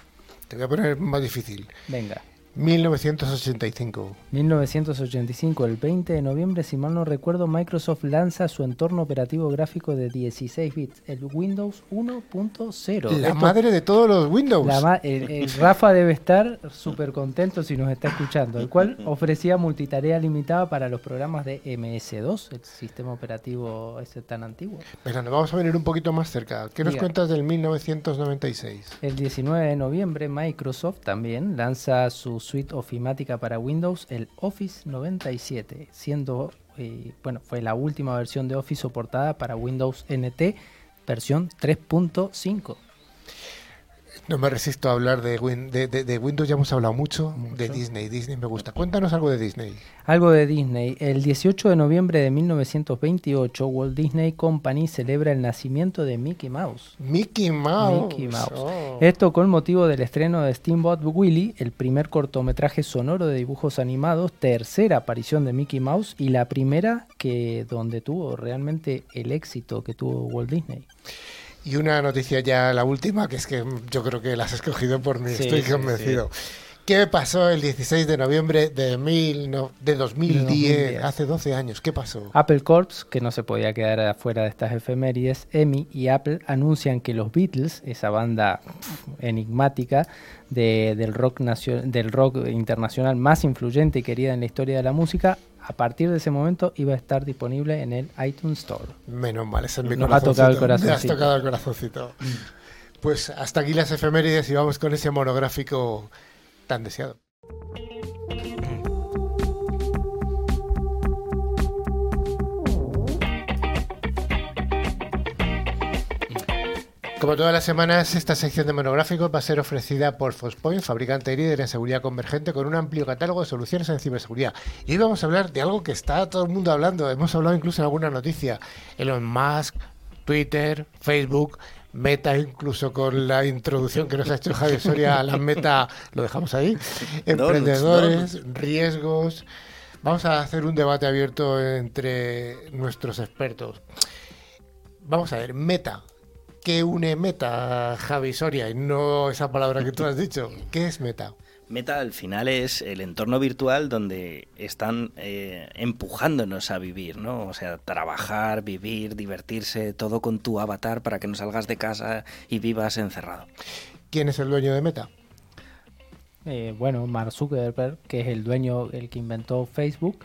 Te voy a poner más difícil. Venga. 1985. 1985, el 20 de noviembre, si mal no recuerdo, Microsoft lanza su entorno operativo gráfico de 16 bits, el Windows 1.0. La madre de todos los Windows. [LAUGHS] Rafa debe estar súper contento si nos está escuchando, el cual ofrecía multitarea limitada para los programas de MS2, el sistema operativo ese tan antiguo. Venga, nos vamos a venir un poquito más cerca. ¿Qué nos cuentas del 1996? El 19 de noviembre, Microsoft también lanza su suite ofimática para Windows, el Office 97, siendo, eh, bueno, fue la última versión de Office soportada para Windows NT versión 3.5. No me resisto a hablar de, de, Windows, ya hemos hablado mucho, de Disney. Disney me gusta. Cuéntanos algo de Disney. Algo de Disney. El 18 de noviembre de 1928, Walt Disney Company celebra el nacimiento de Mickey Mouse. Mickey Mouse. Oh. Esto con motivo del estreno de Steamboat Willie, el primer cortometraje sonoro de dibujos animados, tercera aparición de Mickey Mouse y la primera que donde tuvo realmente el éxito que tuvo Walt Disney. Y una noticia ya, la última, que es que yo creo que la has escogido por mí, estoy convencido. ¿Qué pasó el 16 de noviembre de, mil, de, 2010, hace 12 años? ¿Qué pasó? Apple Corps, que no se podía quedar afuera de estas efemérides, EMI y Apple anuncian que los Beatles, esa banda enigmática del, rock del rock internacional más influyente y querida en la historia de la música, a partir de ese momento iba a estar disponible en el iTunes Store. Menos mal, ese es mi Nos ha tocado el corazoncito. Me has tocado el corazoncito. Pues hasta aquí las efemérides y vamos con ese monográfico deseado. Como todas las semanas, esta sección de monográficos va a ser ofrecida por Fospoint, fabricante líder en seguridad convergente, con un amplio catálogo de soluciones en ciberseguridad. Y hoy vamos a hablar de algo que está todo el mundo hablando. Hemos hablado incluso en alguna noticia. Elon Musk, Twitter, Facebook, Meta, incluso con la introducción que nos ha hecho Javier Soria a la meta, lo dejamos ahí, [LAUGHS] emprendedores, riesgos. Vamos a hacer un debate abierto entre nuestros expertos. Vamos a ver, Meta, ¿Qué une meta, Javi Soria? Y no esa palabra que tú has dicho. ¿Qué es meta? Meta al final es el entorno virtual donde están eh, empujándonos a vivir, ¿no? O sea, trabajar, vivir, divertirse, todo con tu avatar para que no salgas de casa y vivas encerrado. ¿Quién es el dueño de Meta? Eh, bueno, Mark Zuckerberg, que es el dueño, el que inventó Facebook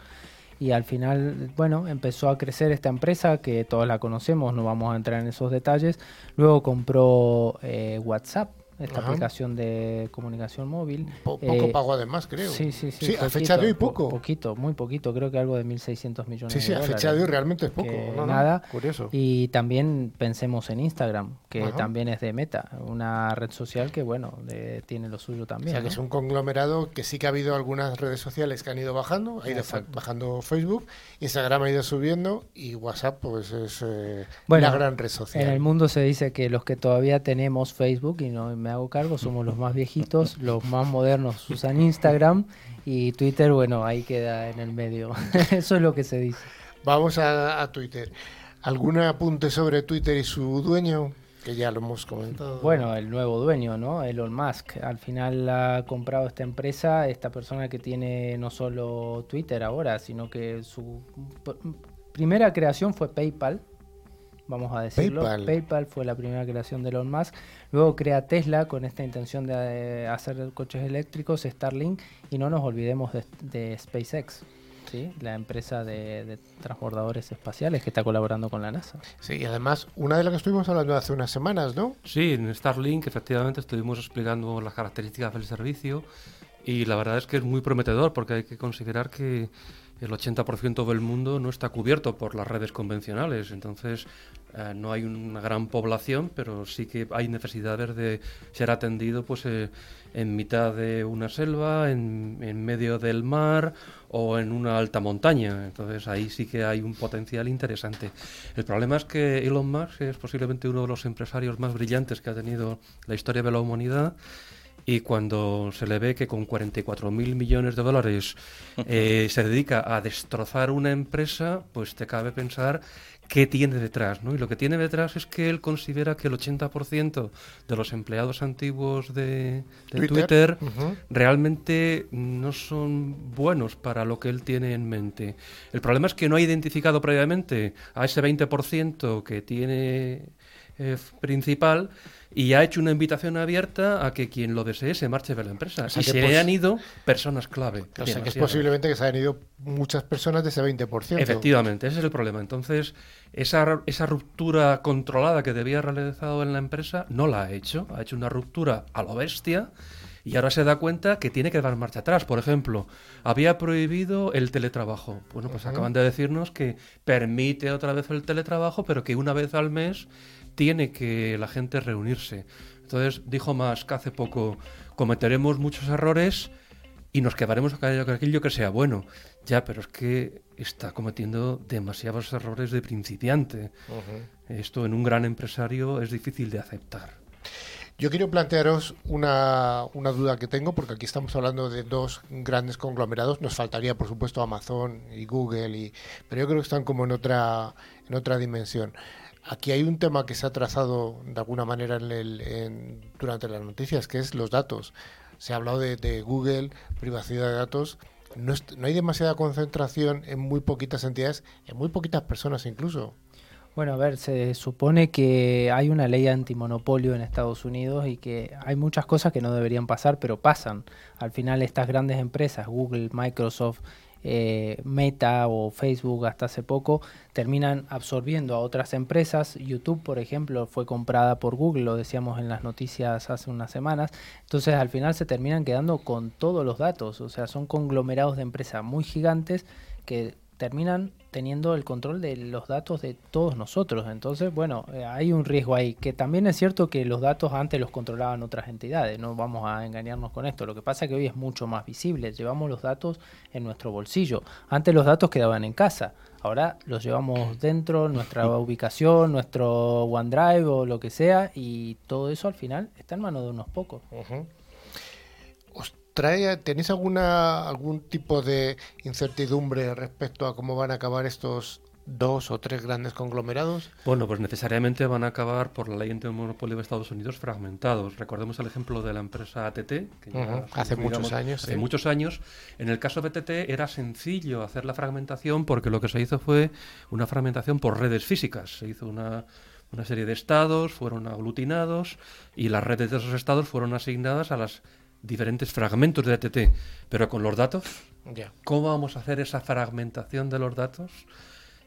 y al final, bueno, empezó a crecer esta empresa que todos la conocemos, no vamos a entrar en esos detalles. Luego compró eh, WhatsApp, esta aplicación de comunicación móvil. poco eh, pago además, creo. Sí, sí, sí. Sí, a fecha de hoy poco. poquito, muy poquito, creo que algo de 1.600 millones sí, sí, a fecha de hoy realmente es poco. nada. curioso. Y también pensemos en Instagram, que también es de Meta, una red social que, bueno, tiene lo suyo también. O sea, que es un conglomerado que sí que ha habido algunas redes sociales que han ido bajando, ha ido bajando Facebook, Instagram ha ido subiendo y WhatsApp pues es eh, la gran red social. En el mundo se dice que los que todavía tenemos Facebook y no me hago cargo, somos los más viejitos, los más modernos usan Instagram y Twitter, bueno, ahí queda en el medio. [LAUGHS] Eso es lo que se dice. Vamos a, Twitter. ¿Algún apunte sobre Twitter y su dueño? Que ya lo hemos comentado. Bueno, el nuevo dueño, ¿no? Elon Musk. Al final ha comprado esta empresa, esta persona que tiene no solo Twitter ahora, sino que su primera creación fue PayPal, vamos a decirlo. PayPal. fue la primera creación de Elon Musk. Luego crea Tesla con esta intención de eh, hacer coches eléctricos, Starlink, y no nos olvidemos de, SpaceX. ¿sí? la empresa de, transbordadores espaciales que está colaborando con la NASA. Sí, y además, una de las que estuvimos hablando hace unas semanas, ¿no? Sí, en Starlink efectivamente estuvimos explicando las características del servicio y la verdad es que es muy prometedor porque hay que considerar que el 80% del mundo no está cubierto por las redes convencionales, entonces eh, no hay una gran población, pero sí que hay necesidades de ser atendido pues eh, en mitad de una selva, en, en, medio del mar o en una alta montaña. Entonces ahí sí que hay un potencial interesante. El problema es que Elon Musk es posiblemente uno de los empresarios más brillantes que ha tenido la historia de la humanidad y cuando se le ve que con 44 mil millones de dólares eh, [LAUGHS] se dedica a destrozar una empresa, pues te cabe pensar qué tiene detrás, ¿no? Y lo que tiene detrás es que él considera que el 80% de los empleados antiguos de, Twitter, realmente no son buenos para lo que él tiene en mente. El problema es que no ha identificado previamente a ese 20% que tiene eh, principal y ha hecho una invitación abierta a que quien lo desee se marche de la empresa. y se le han ido personas clave. O sea que es posiblemente que se hayan ido muchas personas de ese 20%. Efectivamente, ese es el problema. Entonces, esa, esa ruptura controlada que debía haber realizado en la empresa no la ha hecho. Ha hecho una ruptura a lo bestia y ahora se da cuenta que tiene que dar marcha atrás. Por ejemplo, había prohibido el teletrabajo. Bueno, pues acaban de decirnos que permite otra vez el teletrabajo, pero que una vez al mes tiene que la gente reunirse. Entonces dijo más que hace poco, cometeremos muchos errores y nos quedaremos a con aquello que sea bueno. Ya, pero es que está cometiendo demasiados errores de principiante. Esto en un gran empresario es difícil de aceptar. Yo quiero plantearos una, una, duda que tengo, porque aquí estamos hablando de dos grandes conglomerados. Nos faltaría, por supuesto, Amazon y Google, y, pero yo creo que están como en otra, en otra dimensión. Aquí hay un tema que se ha trazado de alguna manera en el, durante las noticias, que es los datos. Se ha hablado de, Google, privacidad de datos. No, no, hay demasiada concentración en muy poquitas entidades, en muy poquitas personas incluso. Bueno, a ver, se supone que hay una ley antimonopolio en Estados Unidos y que hay muchas cosas que no deberían pasar, pero pasan. Al final estas grandes empresas, Google, Microsoft eh, Meta o Facebook hasta hace poco terminan absorbiendo a otras empresas. YouTube, por ejemplo, fue comprada por Google, lo decíamos en las noticias hace unas semanas. Entonces al final se terminan quedando con todos los datos. O sea, son conglomerados de empresas muy gigantes que terminan teniendo el control de los datos de todos nosotros. Entonces, bueno, eh, hay un riesgo ahí, que también es cierto que los datos antes los controlaban otras entidades, no vamos a engañarnos con esto. Lo que pasa es que hoy es mucho más visible, llevamos los datos en nuestro bolsillo. Antes los datos quedaban en casa, ahora los llevamos dentro, nuestra ubicación, nuestro OneDrive o lo que sea, y todo eso al final está en manos de unos pocos trae, ¿tenéis alguna algún tipo de incertidumbre respecto a cómo van a acabar estos dos o tres grandes conglomerados? Bueno, pues necesariamente van a acabar por la ley monopolio de Estados Unidos fragmentados. Recordemos el ejemplo de la empresa ATT, que hace muchos años. Hace muchos años. En el caso de ATT era sencillo hacer la fragmentación porque lo que se hizo fue una fragmentación por redes físicas. Se hizo una una serie de estados, fueron aglutinados y las redes de esos estados fueron asignadas a las diferentes fragmentos de ATT, pero con los datos, ¿cómo vamos a hacer esa fragmentación de los datos?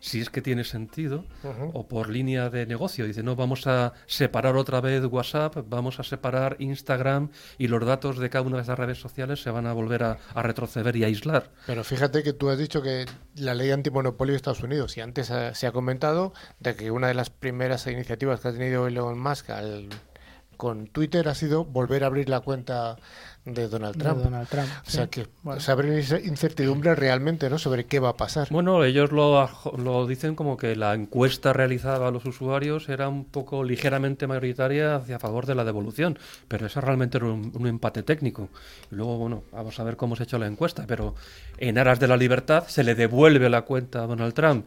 Si es que tiene sentido, o por línea de negocio. Dice, no, vamos a separar otra vez WhatsApp, vamos a separar Instagram y los datos de cada una de esas redes sociales se van a volver a, retroceder y a aislar. Pero fíjate que tú has dicho que la ley antimonopolio de Estados Unidos, y antes se ha comentado de que una de las primeras iniciativas que ha tenido Elon Musk al con Twitter ha sido volver a abrir la cuenta de Donald Trump. o sea que se abre incertidumbre realmente ¿no? sobre qué va a pasar. Bueno, ellos lo, lo, dicen como que la encuesta realizada a los usuarios era un poco ligeramente mayoritaria hacia favor de la devolución, pero eso realmente era un, un empate técnico. Y luego, bueno, vamos a ver cómo se ha hecho la encuesta, pero en aras de la libertad se le devuelve la cuenta a Donald Trump.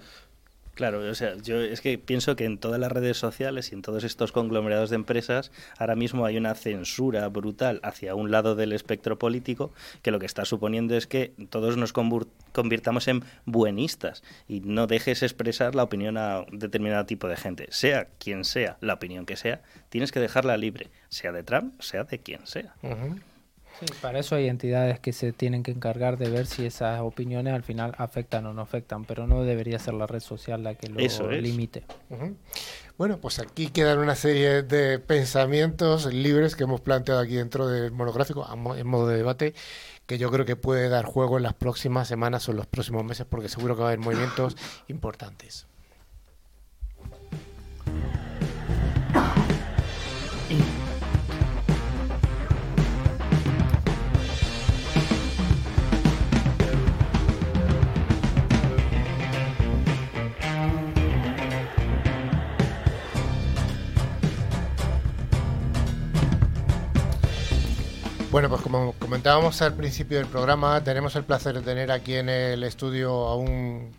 Claro, o sea, yo es que pienso que en todas las redes sociales y en todos estos conglomerados de empresas ahora mismo hay una censura brutal hacia un lado del espectro político que lo que está suponiendo es que todos nos convirtamos en buenistas y no dejes expresar la opinión a determinado tipo de gente, sea quien sea la opinión que sea, tienes que dejarla libre, sea de Trump, sea de quien sea para eso hay entidades que se tienen que encargar de ver si esas opiniones al final afectan o no afectan, pero no debería ser la red social la que lo limite. Bueno, pues aquí quedan una serie de pensamientos libres que hemos planteado aquí dentro del monográfico en modo de debate que yo creo que puede dar juego en las próximas semanas o en los próximos meses porque seguro que va a haber movimientos importantes. Bueno, pues como comentábamos al principio del programa, tenemos el placer de tener aquí en el estudio a un,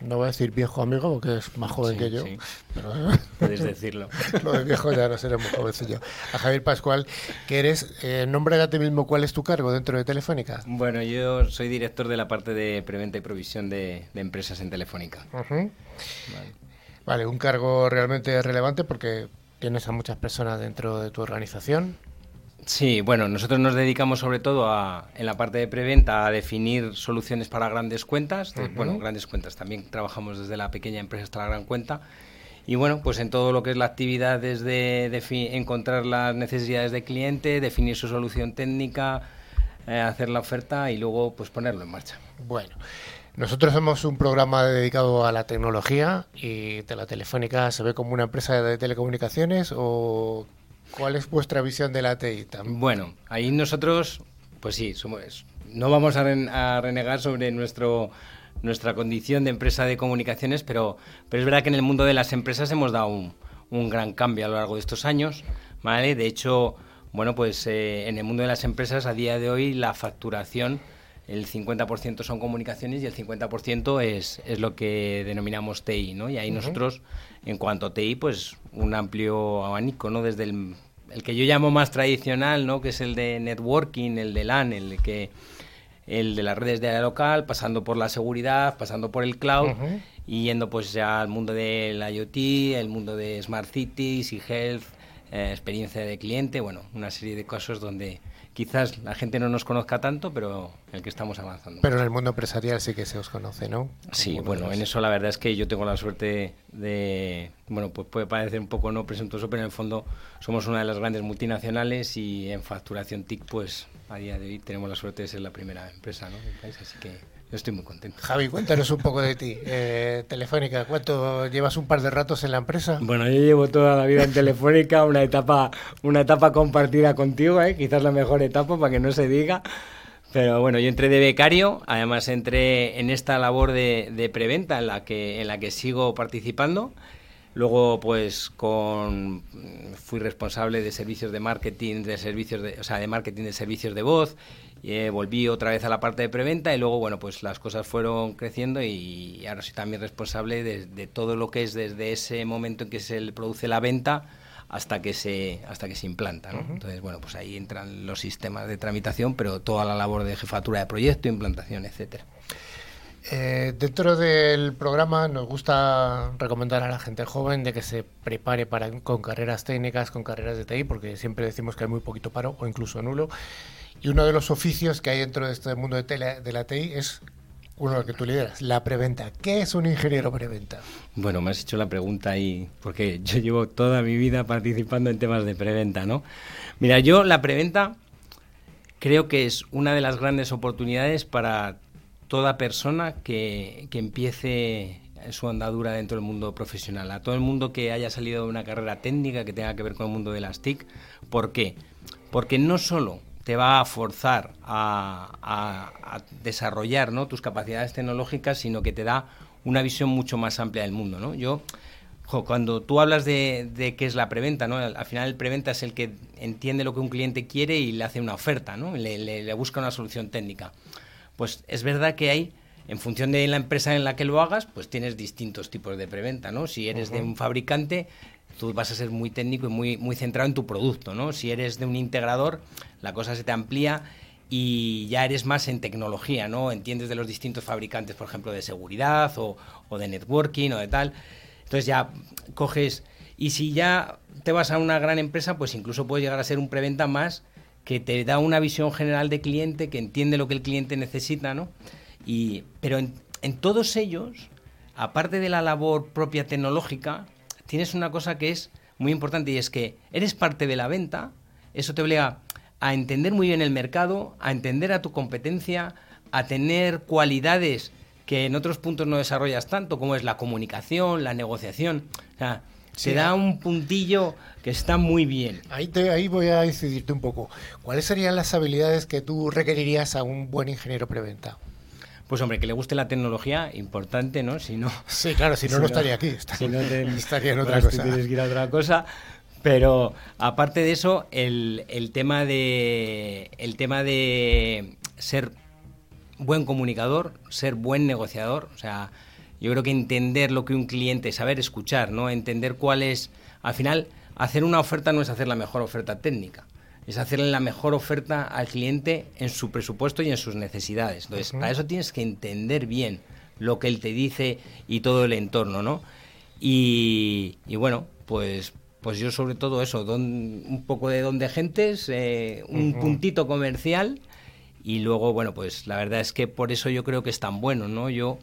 no voy a decir viejo amigo, porque es más joven que yo. Sí. Pero, [LAUGHS] Puedes decirlo. [LAUGHS] Lo de viejo ya no seremos jovencillo. A Javier Pascual, que eres, eh, nombre a ti mismo, ¿cuál es tu cargo dentro de Telefónica? Bueno, yo soy director de la parte de preventa y provisión de, empresas en Telefónica. vale, un cargo realmente relevante porque tienes a muchas personas dentro de tu organización. Sí, bueno, nosotros nos dedicamos sobre todo a, en la parte de preventa a definir soluciones para grandes cuentas. Bueno, grandes cuentas. También trabajamos desde la pequeña empresa hasta la gran cuenta. Y bueno, pues en todo lo que es la actividad desde encontrar las necesidades del cliente, definir su solución técnica, eh, hacer la oferta y luego pues ponerlo en marcha. Bueno. Nosotros somos un programa dedicado a la tecnología y de la Telefónica se ve como una empresa de telecomunicaciones o ¿Cuál es vuestra visión de la TI? Bueno, ahí nosotros, pues sí, somos, no vamos a, renegar sobre nuestro nuestra condición de empresa de comunicaciones, pero, pero es verdad que en el mundo de las empresas hemos dado un, un gran cambio a lo largo de estos años, ¿vale? De hecho, bueno, pues eh, en el mundo de las empresas a día de hoy la facturación, el 50% son comunicaciones y el 50% es, es lo que denominamos TI, ¿no? Y ahí nosotros, en cuanto a TI, pues un amplio abanico, ¿no? Desde el, el, que yo llamo más tradicional, ¿no? Que es el de networking, el de LAN, el que el de las redes de área local, pasando por la seguridad, pasando por el cloud y yendo pues ya al mundo del IoT, el mundo de smart cities y health, eh, experiencia de cliente, bueno, una serie de casos donde quizás la gente no nos conozca tanto, pero en el que estamos avanzando. Pero en el mundo empresarial sí que se os conoce, ¿no? Sí, bueno, en eso la verdad es que yo tengo la suerte de, bueno, pues puede parecer un poco no presentoso, pero en el fondo somos una de las grandes multinacionales y en facturación TIC, pues a día de hoy tenemos la suerte de ser la primera empresa ¿no? del país, así que yo estoy muy contento. Javi, cuéntanos un poco de ti. Eh, Telefónica, ¿cuánto llevas un par de ratos en la empresa? Bueno, yo llevo toda la vida en Telefónica, una etapa, una etapa compartida contigo, ¿eh? quizás la mejor etapa para que no se diga. Pero bueno, yo entré de becario, además entré en esta labor de, de preventa en la que en la que sigo participando. Luego, pues, con fui responsable de servicios de marketing, de servicios de, o sea, de marketing de servicios de voz. Eh, volví otra vez a la parte de preventa y luego, bueno, pues las cosas fueron creciendo y ahora soy también responsable de, de todo lo que es desde ese momento en que se produce la venta hasta que se hasta que se implanta, ¿no? Entonces, bueno, pues ahí entran los sistemas de tramitación, pero toda la labor de jefatura de proyecto, implantación, etcétera. Eh, dentro del programa nos gusta recomendar a la gente joven de que se prepare para, con carreras técnicas, con carreras de TI, porque siempre decimos que hay muy poquito paro o incluso nulo. Y uno de los oficios que hay dentro de este mundo de, tele, de la TI es uno que tú lideras, la preventa. ¿Qué es un ingeniero preventa? Bueno, me has hecho la pregunta ahí, porque yo llevo toda mi vida participando en temas de preventa, ¿no? Mira, yo la preventa creo que es una de las grandes oportunidades para toda persona que, que empiece su andadura dentro del mundo profesional, a todo el mundo que haya salido de una carrera técnica que tenga que ver con el mundo de las TIC. ¿Por qué? Porque no solo te va a forzar a, a, a desarrollar ¿no? tus capacidades tecnológicas, sino que te da una visión mucho más amplia del mundo. ¿no? Yo, jo, cuando tú hablas de, de, qué es la preventa, ¿no? al, al, final el preventa es el que entiende lo que un cliente quiere y le hace una oferta, ¿no? le, le, le busca una solución técnica. Pues es verdad que hay en función de la empresa en la que lo hagas, pues tienes distintos tipos de preventa, ¿no? Si eres uh -huh. de un fabricante, tú vas a ser muy técnico y muy, muy centrado en tu producto, ¿no? Si eres de un integrador, la cosa se te amplía y ya eres más en tecnología, ¿no? Entiendes de los distintos fabricantes, por ejemplo, de seguridad o, o de networking o de tal. Entonces ya coges... Y si ya te vas a una gran empresa, pues incluso puedes llegar a ser un preventa más que te da una visión general de cliente, que entiende lo que el cliente necesita, ¿no? Y, pero en, en todos ellos, aparte de la labor propia tecnológica, tienes una cosa que es muy importante y es que eres parte de la venta, eso te obliga a entender muy bien el mercado, a entender a tu competencia, a tener cualidades que en otros puntos no desarrollas tanto, como es la comunicación, la negociación. O sea, se da un puntillo que está muy bien. Ahí, te, ahí voy a decidirte un poco. ¿Cuáles serían las habilidades que tú requerirías a un buen ingeniero preventa? Pues hombre, que le guste la tecnología, importante, ¿no? Si no sí, claro, si no, si no, estaría aquí. Estaría, si no te, estaría en otra cosa. Tienes que ir a otra cosa. Pero aparte de eso, el, el, tema de el tema de ser buen comunicador, ser buen negociador, o sea, yo creo que entender lo que un cliente, saber escuchar, ¿no? Entender cuál es, al final, hacer una oferta no es hacer la mejor oferta técnica, es hacerle la mejor oferta al cliente en su presupuesto y en sus necesidades. Entonces, uh -huh. para eso tienes que entender bien lo que él te dice y todo el entorno, ¿no? Y, y bueno, pues pues yo sobre todo eso, don, un poco de don de gentes, eh, un uh -huh. puntito comercial y luego, bueno, pues la verdad es que por eso yo creo que es tan bueno, ¿no? Yo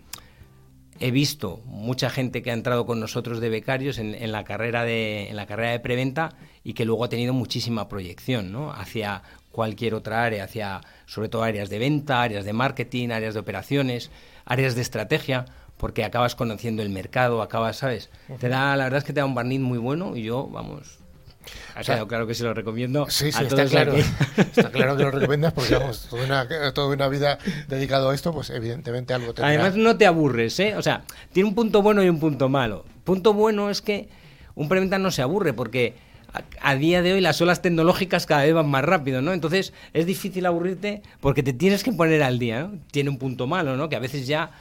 he visto mucha gente que ha entrado con nosotros de becarios en, en, la carrera de en la carrera de preventa y que luego ha tenido muchísima proyección ¿no? hacia cualquier otra área hacia sobre todo áreas de venta áreas de marketing áreas de operaciones áreas de estrategia porque acabas conociendo el mercado acabas sabes te da la verdad es que te da un barniz muy bueno y yo vamos ha quedado o claro que se lo recomiendo. Sí, sí, está claro. [LAUGHS] Está claro que lo recomiendas porque, vamos, toda una, toda una vida dedicado a esto, pues evidentemente algo tendrá. Además, no te aburres, ¿eh? O sea, tiene un punto bueno y un punto malo. Punto bueno es que un preventa no se aburre porque a, a, día de hoy las olas tecnológicas cada vez van más rápido, ¿no? Entonces es difícil aburrirte porque te tienes que poner al día, ¿no? Tiene un punto malo, ¿no? Que a veces ya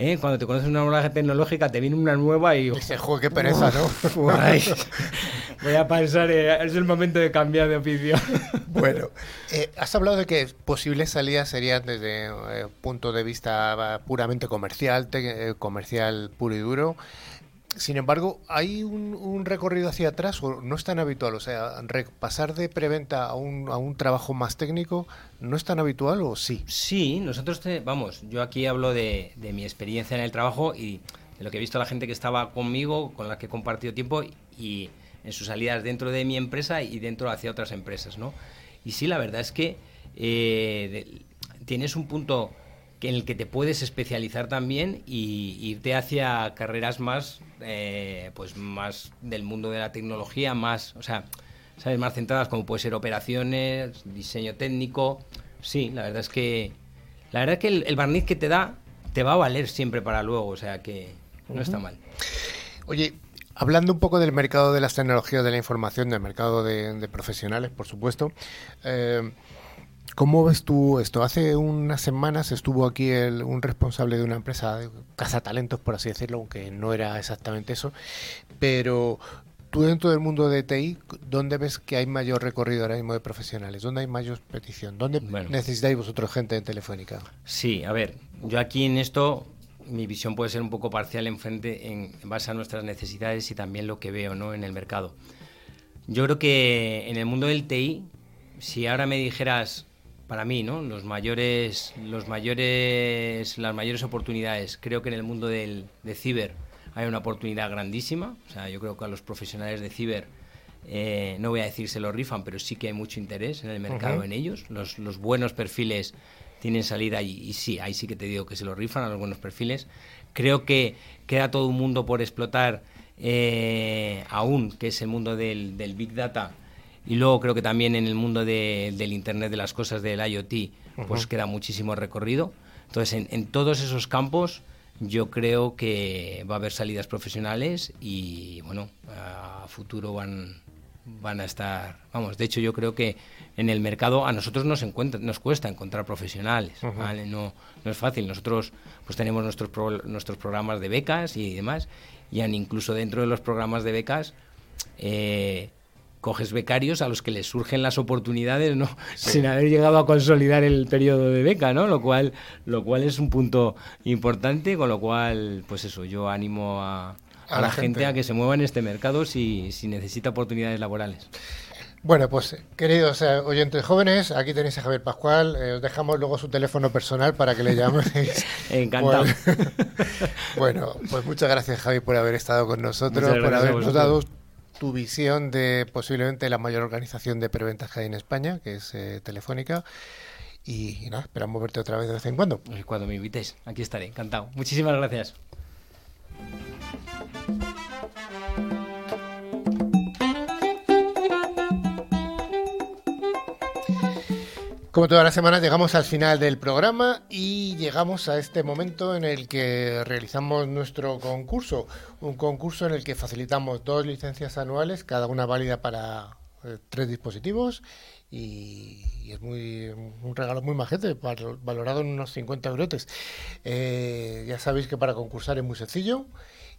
¿Eh? Cuando te conoces una ola tecnológica, te viene una nueva y. Dice, joder, qué pereza, ¿no? [LAUGHS] voy a pensar, eh, es el momento de cambiar de oficio. [LAUGHS] bueno, eh, has hablado de que posibles salidas serían desde eh, punto de vista puramente comercial, te, comercial puro y duro. Sin embargo, ¿hay un, recorrido hacia atrás o no es tan habitual? O sea, pasar de preventa a un, a un trabajo más técnico, ¿no es tan habitual o sí? Sí, nosotros, te, vamos, yo aquí hablo de, de, mi experiencia en el trabajo y de lo que he visto a la gente que estaba conmigo, con la que he compartido tiempo y en sus salidas dentro de mi empresa y dentro hacia otras empresas, ¿no? Y sí, la verdad es que eh, tienes un punto en el que te puedes especializar también y irte hacia carreras más, eh, pues más del mundo de la tecnología, más, o sea, sabes, más centradas como puede ser operaciones, diseño técnico. Sí, la verdad es que la verdad es que el, barniz que te da te va a valer siempre para luego, o sea que no está mal. Oye, hablando un poco del mercado de las tecnologías de la información, del mercado de, profesionales, por supuesto. Eh, ¿Cómo ves tú esto? Hace unas semanas estuvo aquí un responsable de una empresa de casa talentos, por así decirlo, aunque no era exactamente eso. Pero tú dentro del mundo de TI, ¿dónde ves que hay mayor recorrido ahora mismo de profesionales? ¿Dónde hay mayor petición? ¿Dónde necesitáis vosotros gente en Telefónica? Sí, a ver, yo aquí en esto mi visión puede ser un poco parcial en frente en, base a nuestras necesidades y también lo que veo ¿no? en el mercado. Yo creo que en el mundo del TI, si ahora me dijeras para mí, ¿no? Los mayores, los mayores, las mayores oportunidades. Creo que en el mundo del, de ciber hay una oportunidad grandísima. O sea, yo creo que a los profesionales de ciber, eh, no voy a decir se lo rifan, pero sí que hay mucho interés en el mercado en ellos. Los, los, buenos perfiles tienen salida y, y, sí, ahí sí que te digo que se lo rifan a los buenos perfiles. Creo que queda todo un mundo por explotar eh, aún, que es el mundo del, del Big Data y luego creo que también en el mundo del Internet de las cosas, del IoT, pues queda muchísimo recorrido. Entonces, en, todos esos campos yo creo que va a haber salidas profesionales y, bueno, a futuro van, van a estar... Vamos, de hecho yo creo que en el mercado a nosotros nos, encuentra, nos cuesta encontrar profesionales, ¿vale? No, no es fácil. Nosotros pues tenemos nuestros, nuestros programas de becas y demás, y incluso dentro de los programas de becas... Eh, coges becarios a los que les surgen las oportunidades no sin haber llegado a consolidar el periodo de beca no lo cual lo cual es un punto importante con lo cual pues eso yo animo a, a, la, gente. a que se mueva en este mercado si, si necesita oportunidades laborales bueno, pues queridos eh, oyentes jóvenes, aquí tenéis a Javier Pascual. Eh, os dejamos luego su teléfono personal para que le llaméis. [LAUGHS] Encantado. [LAUGHS] bueno, pues muchas gracias Javi por haber estado con nosotros, por habernos dado tu visión de posiblemente la mayor organización de preventas que hay en España, que es eh, Telefónica. Y, nada, esperamos verte otra vez de vez en cuando. Cuando me invites, aquí estaré, encantado. Muchísimas gracias. Como todas las semanas llegamos al final del programa y llegamos a este momento en el que realizamos nuestro concurso, un concurso en el que facilitamos dos licencias anuales, cada una válida para eh, tres dispositivos y, es muy un regalo muy majete, valorado en unos 50 euros. Eh, ya sabéis que para concursar es muy sencillo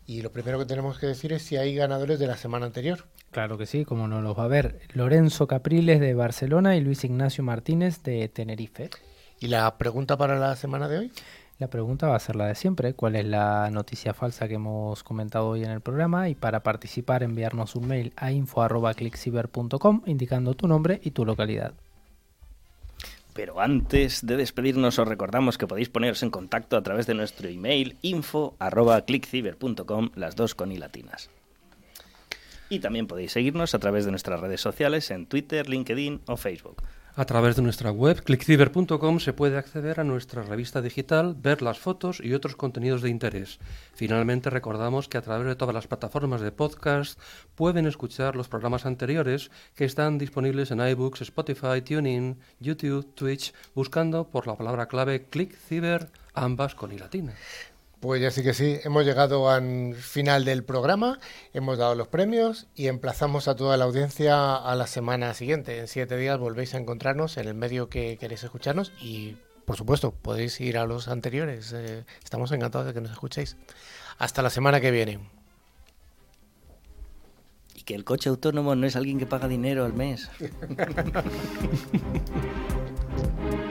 y lo primero que tenemos que decir es si hay ganadores de la semana anterior. Claro que sí, como no los va a ver. Lorenzo Capriles de Barcelona y Luis Ignacio Martínez de Tenerife. ¿Y la pregunta para la semana de hoy? La pregunta va a ser la de siempre, ¿cuál es la noticia falsa que hemos comentado hoy en el programa? Y para participar enviarnos un mail a info.clickciber.com indicando tu nombre y tu localidad. Pero antes de despedirnos os recordamos que podéis poneros en contacto a través de nuestro email info@clickciber.com, las dos con i latinas. Y también podéis seguirnos a través de nuestras redes sociales en Twitter, LinkedIn o Facebook. A través de nuestra web, clickciber.com, se puede acceder a nuestra revista digital, ver las fotos y otros contenidos de interés. Finalmente, recordamos que a través de todas las plataformas de podcast pueden escuchar los programas anteriores que están disponibles en iBooks, Spotify, TuneIn, YouTube, Twitch, buscando por la palabra clave clickciber, ambas con i latina. Pues ya sí que sí, hemos llegado al final del programa, hemos dado los premios y emplazamos a toda la audiencia a la semana siguiente. En siete días volvéis a encontrarnos en el medio que queréis escucharnos y, por supuesto, podéis ir a los anteriores. Eh, estamos encantados de que nos escuchéis. Hasta la semana que viene. Y que el coche autónomo no es alguien que paga dinero al mes. [LAUGHS]